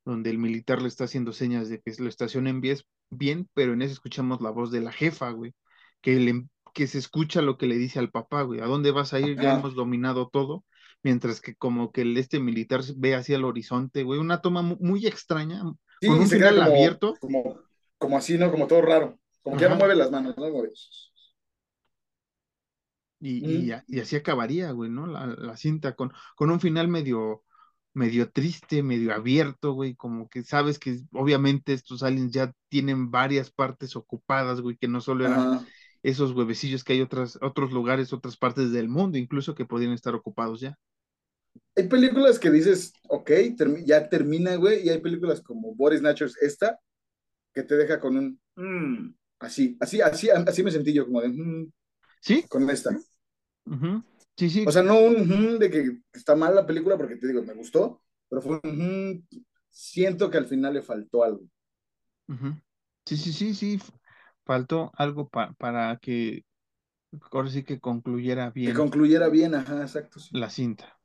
donde el militar le está haciendo señas de que lo estacionen bien, bien, pero en eso escuchamos la voz de la jefa, güey, que, le, que se escucha lo que le dice al papá, güey, ¿a dónde vas a ir? Ya hemos dominado todo. Mientras que como que el, este militar ve hacia el horizonte, güey, una toma mu- muy extraña, Sí, con un final como, abierto. Como, como así, ¿no? Como todo raro. Como que ya no mueve las manos, ¿no? Mueve. Y, y, así acabaría, güey, ¿no? La, la cinta con, con un final medio, medio triste, medio abierto, güey, como que sabes que obviamente estos aliens ya tienen varias partes ocupadas, güey, que no solo eran Ajá. esos huevecillos que hay otras, otros lugares, otras partes del mundo, incluso que podrían estar ocupados ya. Hay películas que dices, ok, ya termina, güey, y hay películas como Boris Snatchers, esta, que te deja con un, mm, así, así, así, así me sentí yo, como de, mm, ¿Sí? con esta. Sí, sí. O sea, no un mm, de que está mal la película, porque te digo, me gustó, pero fue un siento que al final le faltó algo. Sí, sí, sí, sí. Faltó algo pa- para que ahora sí que concluyera Que bien concluyera bien, ajá, exacto. sí. la cinta.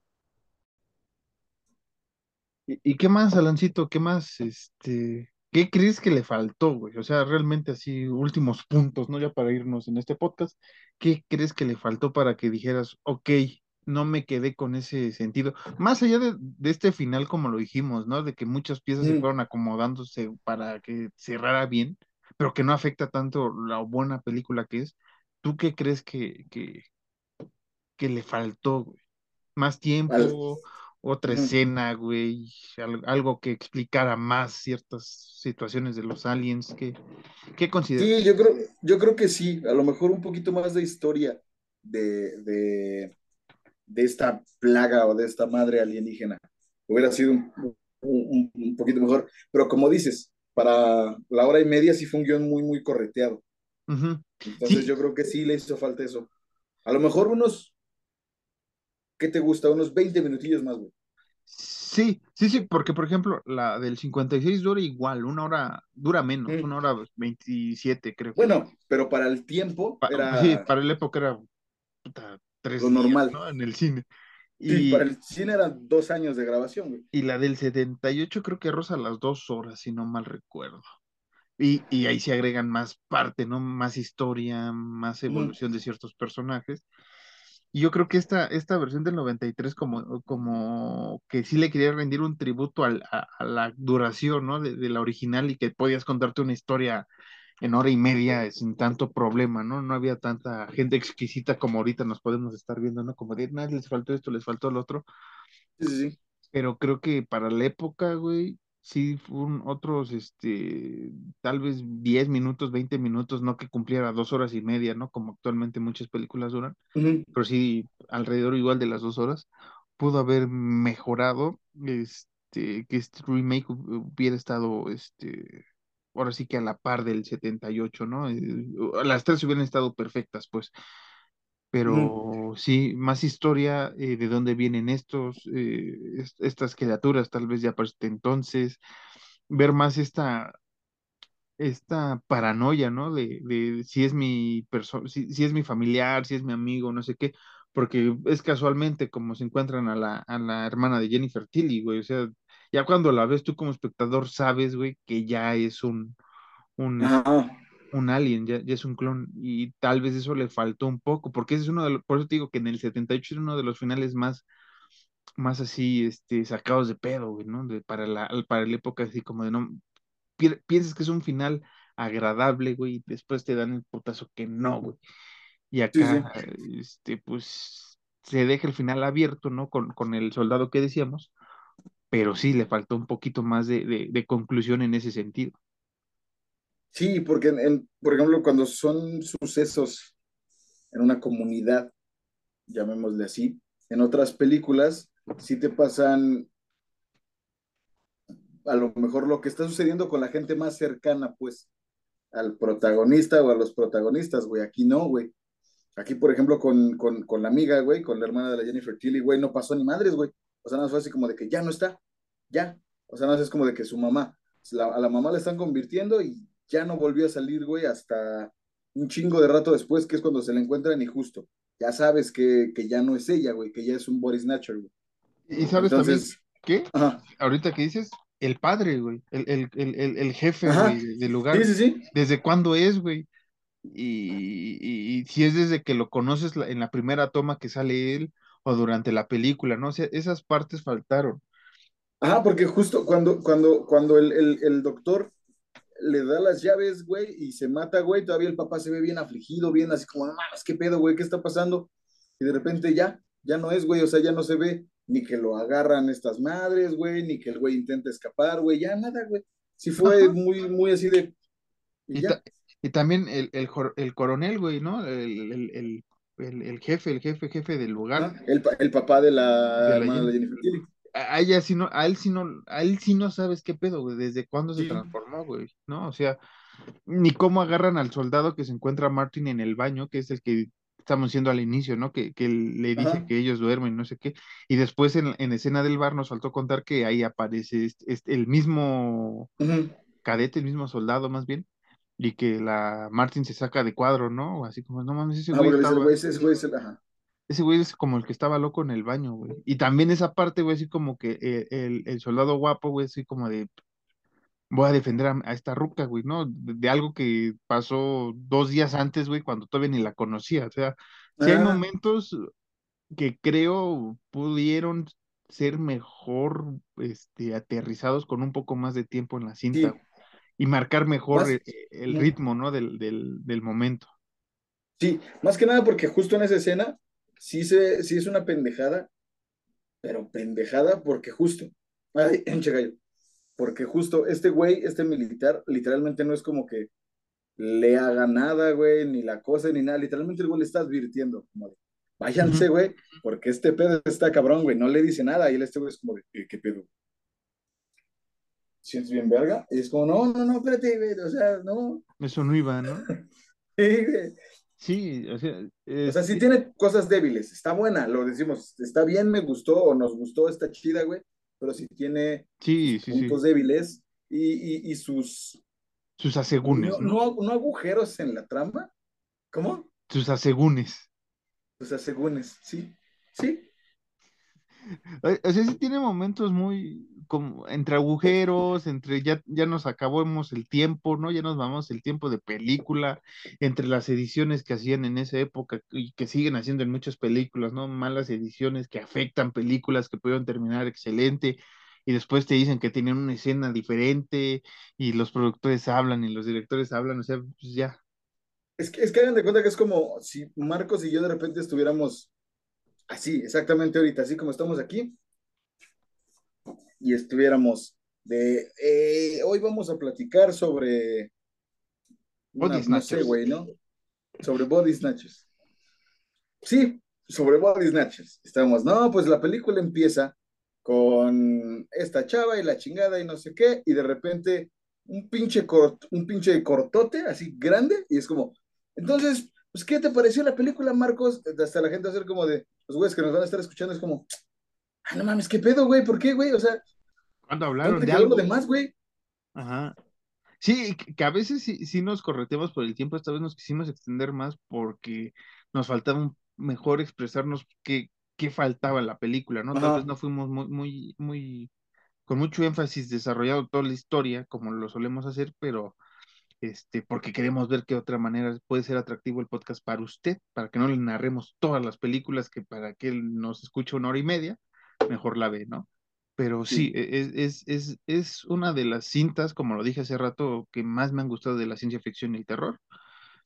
¿Y, y qué más, Alancito? ¿Qué más? Este, ¿qué crees que le faltó, güey? O sea, realmente así, últimos puntos, ¿no? Ya para irnos en este podcast, ¿qué crees que le faltó para que dijeras, ok, no me quedé con ese sentido? Más allá de, de este final, como lo dijimos, ¿no? De que muchas piezas se fueron acomodándose para que cerrara bien, pero que no afecta tanto la buena película que es. ¿Tú qué crees que, que, que le faltó, güey? ¿Más Al- tiempo? Otra escena, güey, al- algo que explicara más ciertas situaciones de los aliens, ¿qué, qué consideras? Sí, yo creo, yo creo que sí, a lo mejor un poquito más de historia de, de, de esta plaga o de esta madre alienígena. Hubiera sido un, un- un poquito mejor, pero como dices, para la hora y media sí fue un guion muy, muy correteado. Entonces Sí, yo creo que sí le hizo falta eso. A lo mejor unos, ¿qué te gusta? Unos 20 minutillos más, güey. Sí, sí, sí, porque por ejemplo, la del 56 dura igual, una hora, dura menos, una hora 27, creo. Bueno, pero para el tiempo Pa- era sí, para la época era puta, tres lo días, normal. ¿no? En el cine. Sí, Y, para el cine eran dos años de grabación, güey. y la del 78 creo que roza las dos horas, si no mal recuerdo. Y, y ahí se agregan más parte, ¿no? Más historia, más evolución de ciertos personajes. Y yo creo que esta, esta versión del 93 como, como que sí le quería rendir un tributo al- a, a la duración, ¿no? De, de la original y que podías contarte una historia en hora y media sin tanto problema, ¿no? No había tanta gente exquisita como ahorita nos podemos estar viendo, ¿no? Como de, nada, les faltó esto, les faltó lo otro. Sí, sí, sí. Pero creo que para la época, güey, sí fueron otros, este, tal vez 10 minutos, 20 minutos, no que cumpliera dos horas y media, ¿no? Como actualmente muchas películas duran pero sí alrededor igual de las dos horas, pudo haber mejorado, este, que este remake hu- hubiera estado, este, ahora sí que a la par del 78, ¿no? Eh, las tres hubieran estado perfectas, pues, pero sí, más historia, eh, de dónde vienen estos, eh, est- estas criaturas, tal vez ya para este entonces, ver más esta esta paranoia, ¿no? De, de si es mi persona, si, si es mi familiar, si es mi amigo, no sé qué, porque es casualmente como se encuentran a la, a la hermana de Jennifer Tilly, güey, o sea, ya cuando la ves tú como espectador sabes, güey, que ya es un, un. Un alien, ya, ya es un clon, y tal vez eso le faltó un poco, porque ese es uno de los, por eso te digo que en el 78 es uno de los finales más, más así, este, sacados de pedo, güey, ¿no? De, para la, para la época así como de no, pi- piensas que es un final agradable, güey, y después te dan el putazo que no, güey. Y Sí, sí. acá, este, pues, se deja el final abierto, ¿no? Con, con el soldado que decíamos, pero sí le faltó un poquito más de, de, de conclusión en ese sentido. Sí, porque, en- por ejemplo, cuando son sucesos en una comunidad, llamémosle así, en otras películas, sí te pasan a lo mejor lo que está sucediendo con la gente más cercana, pues, al protagonista o a los protagonistas, güey. Aquí no, güey. Aquí, por ejemplo, con, con, con la amiga, güey, con la hermana de la Jennifer Tilly, güey, no pasó ni madres, güey. O sea, más fue así como de que ya no está, ya. O sea, más es como de que su mamá, a la mamá la están convirtiendo y ya no volvió a salir, güey, hasta un chingo de rato después, que es cuando se la encuentran y justo. Ya sabes que, que ya no es ella, güey, que ya es un body snatcher, güey. Y sabes también que, ajá, ahorita que dices, el padre, güey, el, el, el, el, jefe, ajá, güey, de- del sí, lugar, sí, sí. ¿desde cuándo es, güey? Y, y- y si es desde que lo conoces en la primera toma que sale él o durante la película, ¿no? O sea, esas partes faltaron. Ajá, porque justo cuando, cuando, cuando el, el, el doctor le da las llaves, güey, y se mata, güey, todavía el papá se ve bien afligido, bien así como, no mames, ¿qué pedo, güey? ¿Qué está pasando? Y de repente ya, ya no es, güey, o sea, ya no se ve ni que lo agarran estas madres, güey, ni que el güey intenta escapar, güey, ya nada, güey. Sí fue Ajá. muy, muy así de, y Y, ya. ta- y también el, el, el coronel, güey, ¿no? El, el, el, jefe, el jefe, jefe del lugar, Ajá, El, el papá de de la hermana de Jennifer. Jennifer Tilly. A, ella sí no, a él sí no, a él sí no sabes qué pedo, güey, desde cuándo se transformó, güey, ¿no? O sea, ni cómo agarran al soldado que se encuentra Martin en el baño, que es el que estamos diciendo al inicio, ¿no? Que, que le dice Ajá. que ellos duermen, no sé qué. Y después en, en escena del bar nos faltó contar que ahí aparece este- este- el mismo cadete, el mismo soldado más bien, y que la Martin se saca de cuadro, ¿no? Así como, no mames, ese Ah, güey el estaba, güey, ese ese güey es el, ajá. Ese güey es como el que estaba loco en el baño, güey. Y también esa parte, güey, así como que eh, el, el soldado guapo, güey, así como de, voy a defender a, a esta ruca, güey, ¿no? De, de algo que pasó dos días antes, güey, cuando todavía ni la conocía. O sea, sí hay Ah, momentos que creo pudieron ser mejor, este, aterrizados con un poco más de tiempo en la cinta, sí, y marcar mejor más, el, el ujú. ritmo, ¿no? Del, del, del momento. sí, más que nada porque justo en esa escena sí, se, sí es una pendejada, pero pendejada porque justo, ay, enche gallo, porque justo este güey, este militar, literalmente no es como que le haga nada, güey, ni la cosa, ni nada, literalmente el güey le está advirtiendo, como de, váyanse, Ujú. güey, porque este pedo está cabrón, güey, no le dice nada, y él este güey es como de, ¿qué, qué pedo? ¿Sientes bien verga? Y es como, no, no, no, espérate, güey, o sea, no, Eso no iba, ¿no? sí, güey. Sí, o sea, O sea, sí tiene cosas débiles, está buena, lo decimos, está bien, me gustó o nos gustó, está chida, güey, pero sí tiene sí, sí, sí. puntos débiles y, y, y sus, Sus asegúnes, ¿no? no, no agujeros en la trama, ¿cómo? Sus asegúnes. O sea, según es, sí, sí, O sea, sí tiene momentos muy, como entre agujeros, entre ya, ya nos acabamos el tiempo, ¿no? Ya nos vamos el tiempo de película, entre las ediciones que hacían en esa época y que siguen haciendo en muchas películas, ¿no? Malas ediciones que afectan películas que pudieron terminar excelente y después te dicen que tienen una escena diferente y los productores hablan y los directores hablan, o sea, pues ya. Es que, es que hagan de cuenta que es como si Marcos y yo de repente estuviéramos así, exactamente ahorita, así como estamos aquí, y estuviéramos de, eh, hoy vamos a platicar sobre, Body no sé, güey, ¿no? Sobre body snatchers. Sí, sobre body snatchers. Estamos, no, pues la película empieza con esta chava y la chingada y no sé qué, y de repente un pinche, cort, un pinche cortote así grande, y es como, entonces, pues, ¿qué te pareció la película, Marcos? Hasta la gente ser como de, los güeyes que nos van a estar escuchando, es como, ah, no mames, ¿qué pedo, güey? ¿Por qué, güey? O sea, cuando hablaron de algo de más, güey? Ajá. Sí, que a veces sí, sí, nos corretemos por el tiempo, esta vez nos quisimos extender más porque nos faltaba mejor expresarnos qué, qué faltaba en la película, ¿no? Tal vez no fuimos muy, muy, muy, con mucho énfasis desarrollado toda la historia, como lo solemos hacer, pero este, porque queremos ver qué otra manera puede ser atractivo el podcast para usted, para que no le narremos todas las películas que para que él nos escuche una hora y media, mejor la ve, ¿no? Pero sí, e, es, es, es, es, una de las cintas, como lo dije hace rato, que más me han gustado de la ciencia ficción y el terror.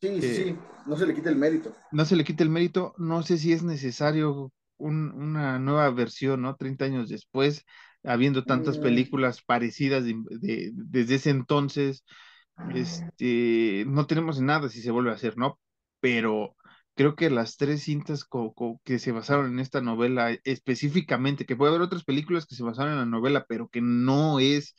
Sí, sí, sí, no se le quita el mérito. No se le quita el mérito, no sé si es necesario un, una nueva versión, ¿no? 30 años después, habiendo tantas Mm. películas parecidas de- de- desde ese entonces, este, no tenemos nada si se vuelve a hacer, ¿no? Pero creo que las tres cintas que se basaron en esta novela específicamente, que puede haber otras películas que se basaron en la novela, pero que no es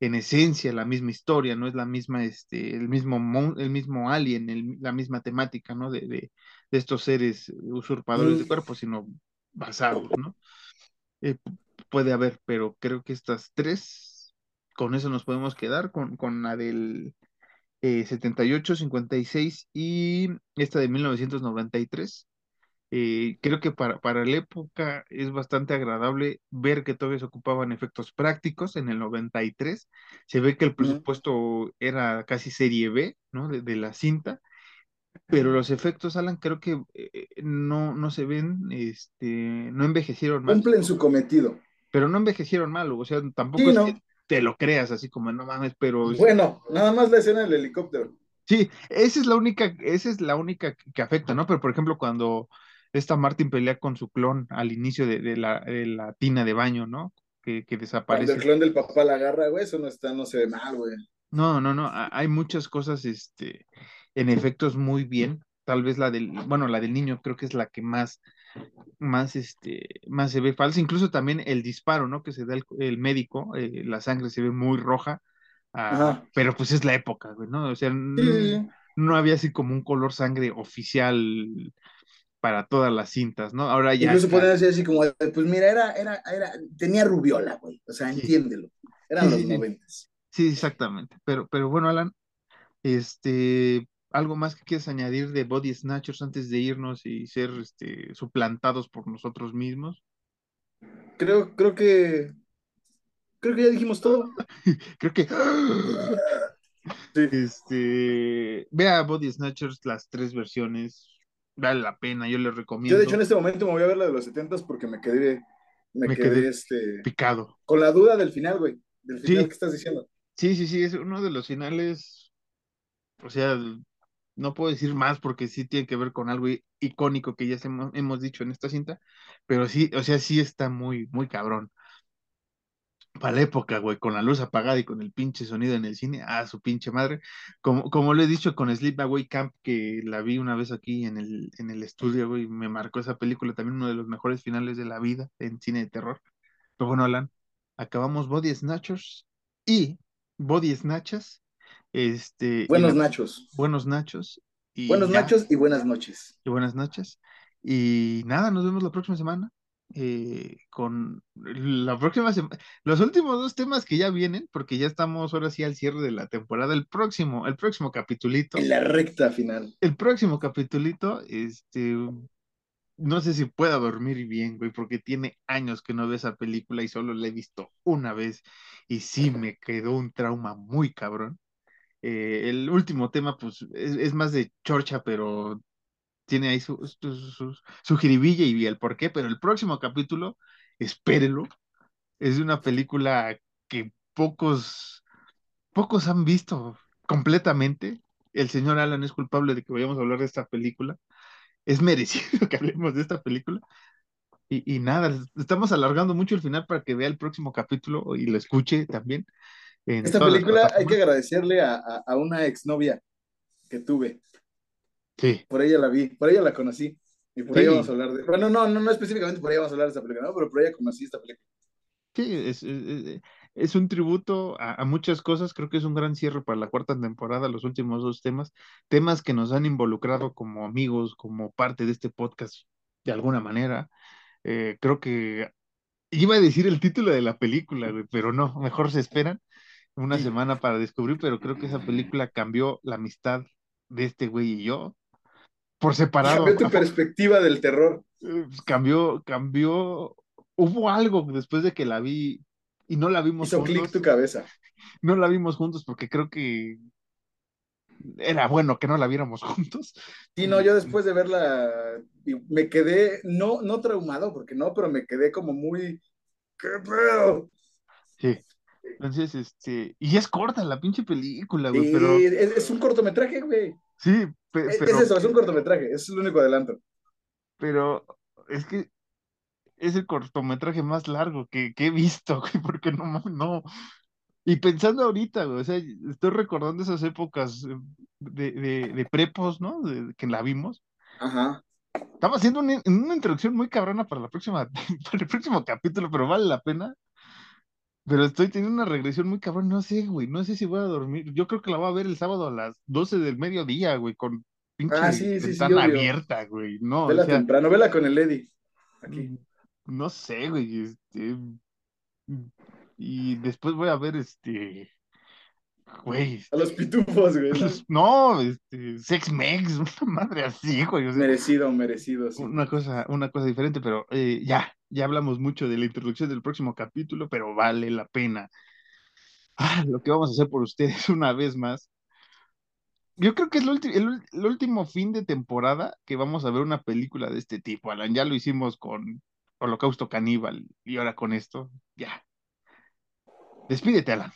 en esencia la misma historia, no es la misma, este, el mismo, mon- el mismo alien, el- la misma temática, ¿no? De, de, de estos seres usurpadores de Mm. cuerpos, sino basados, ¿no? Eh, pu- puede haber, pero creo que estas tres, con eso nos podemos quedar, con, con la del eh, 78, 56 y esta de 1993. Eh, creo que para, para la época es bastante agradable ver que todavía se ocupaban efectos prácticos en el 93. Se ve que el presupuesto era casi serie B, ¿no? De, de la cinta, pero los efectos, Alan, creo que eh, no, no se ven, este, no envejecieron mal, Cumplen su cometido. pero no envejecieron mal, o sea, tampoco Sí, es ¿no? que te lo creas así como, no mames, pero Bueno, nada más la escena del helicóptero. Sí, esa es la única, esa es la única que, afecta, ¿no? Pero por ejemplo, cuando esta Martin pelea con su clon al inicio de, de la, de la tina de baño, ¿no? Que, que Cuando el desaparece. clon del papá la agarra, güey, eso no está, no se ve mal, güey. No, no, no, ha- hay muchas cosas, este, en efectos muy bien. Tal vez la del, bueno, la del niño creo que es la que más, más, este, más se ve falsa. Incluso también el disparo, ¿no? Que se da el, el médico, eh, la sangre se ve muy roja, ah, pero pues es la época, güey, ¿no? O sea, Sí, no, había así como un color sangre oficial para todas las cintas, ¿no? Ahora ya Incluso pueden decir así como, pues mira, era, era, era, tenía rubiola, güey. O sea, Sí. entiéndelo. Eran Sí, los noventas. Sí, exactamente. Pero, pero bueno, Alan, este, ¿algo más que quieras añadir de Body Snatchers antes de irnos y ser este, suplantados por nosotros mismos? Creo, creo que, creo que ya dijimos todo. Creo que Sí. este, vea Body Snatchers, las tres versiones, vale la pena, yo les Yo recomiendo. de hecho en este momento me voy a ver la de los setentas porque me quedé, me, Me quedé, quedé este, Picado. con la duda del final, güey. Del final Sí. que estás diciendo. Sí, sí, sí, es uno de los finales, o sea, no puedo decir más porque sí tiene que ver con algo icónico que ya hemos, dicho en esta cinta, pero sí, o sea, sí está muy, muy cabrón. Para la época, güey, con la luz apagada y con el pinche sonido en el cine, ah, su pinche madre. Como, como lo he dicho con Sleepaway Camp, que la vi una vez aquí en el, en el estudio, güey, me marcó esa película, también uno de los mejores finales de la vida en cine de terror. Pero bueno, Alan, acabamos Body Snatchers y Body Snatchers, este, Buenos la- nachos. buenos nachos y Buenos ya, nachos y buenas noches. y buenas noches. Y nada, nos vemos la próxima semana eh, con la próxima semana, los últimos dos temas que ya vienen, porque ya estamos ahora sí al cierre de la temporada, el próximo, el próximo capitulito, En la recta final. el próximo capitulito, este, no sé si pueda dormir bien, güey, porque tiene años que no veo esa película y solo la he visto una vez y sí me quedó un trauma muy cabrón. Eh, el último tema, pues, es, más de chorcha, pero tiene ahí su, su, su, su jiribilla y el porqué, pero el próximo capítulo, espérelo, es una película que pocos, pocos han visto completamente. El señor Alan es culpable de que vayamos a hablar de esta película. Es merecido que hablemos de esta película. Y, y, nada, estamos alargando mucho el final para que vea el próximo capítulo y lo escuche también. Esta película hay que agradecerle a, a, a una exnovia que tuve. Sí. Por ella la vi, por ella la conocí. Y por sí. ella vamos a hablar de. Bueno, no, no, no específicamente por ella vamos a hablar de esta película, ¿no? pero por ella conocí esta película. Sí, es, es, es un tributo a, a, muchas cosas. Creo que es un gran cierre para la cuarta temporada, los últimos dos temas. Temas que nos han involucrado como amigos, como parte de este podcast, de alguna manera. Eh, creo que iba a decir el título de la película, pero no, mejor se esperan una sí. semana para descubrir, pero creo que esa película cambió la amistad de este güey y yo por separado. Cambió tu perspectiva del terror. Pues, cambió, cambió. Hubo algo después de que la vi y no la vimos Hizo juntos. clic tu cabeza. No la vimos juntos porque creo que era bueno que no la viéramos juntos. Sí, no, yo después de verla me quedé, no, no traumado, porque no, pero me quedé como muy. ¿Qué pedo? Sí. Entonces, este, y es corta la pinche película, güey, sí, pero... Es, es, un cortometraje, güey. Sí, pe es, pero... Es eso, es un cortometraje, es el único adelanto. Pero es que es el cortometraje más largo que, que he visto, güey, porque no, no... Y pensando ahorita, güey, o sea, estoy recordando esas épocas de, de, de prepos, ¿no? De, que la vimos. Ajá. Estamos haciendo una, una introducción muy cabrona para la próxima, para el próximo capítulo, pero vale la pena. Pero estoy teniendo una regresión muy cabrón, no sé, güey, no sé si voy a dormir. Yo creo que la voy a ver el sábado a las 12 del mediodía, güey, con pinche ah, sí, sí, ventana sí, abierta, güey. No, vela o sea, temprano, vela con el Eddie. Aquí. No sé, güey, este. Y después voy a ver este. Güey. A los pitufos, güey. ¿no? Este, Sex Mex, una madre así, güey. O sea, merecido, merecido, sí. Una cosa, una cosa diferente, pero eh, ya, ya hablamos mucho de la introducción del próximo capítulo, pero vale la pena. Ah, lo que vamos a hacer por ustedes una vez más. Yo creo que es el, el, el, último fin de temporada que vamos a ver una película de este tipo, Alan. Ya lo hicimos con Holocausto Caníbal y ahora con esto, ya. Despídete, Alan.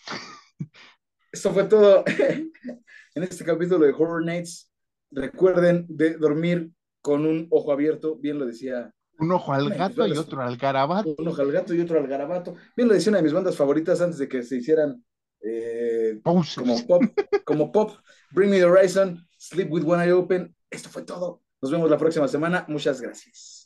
Esto fue todo en este capítulo de Horror Nights. Recuerden de dormir con un ojo abierto, bien lo decía. Un ojo al gato y otro al garabato. Un ojo al gato y otro al garabato. Bien lo decía una de mis bandas favoritas antes de que se hicieran eh, como pop, como pop. Bring Me the Horizon, Sleep with One Eye Open. Esto fue todo. Nos vemos la próxima semana. Muchas gracias.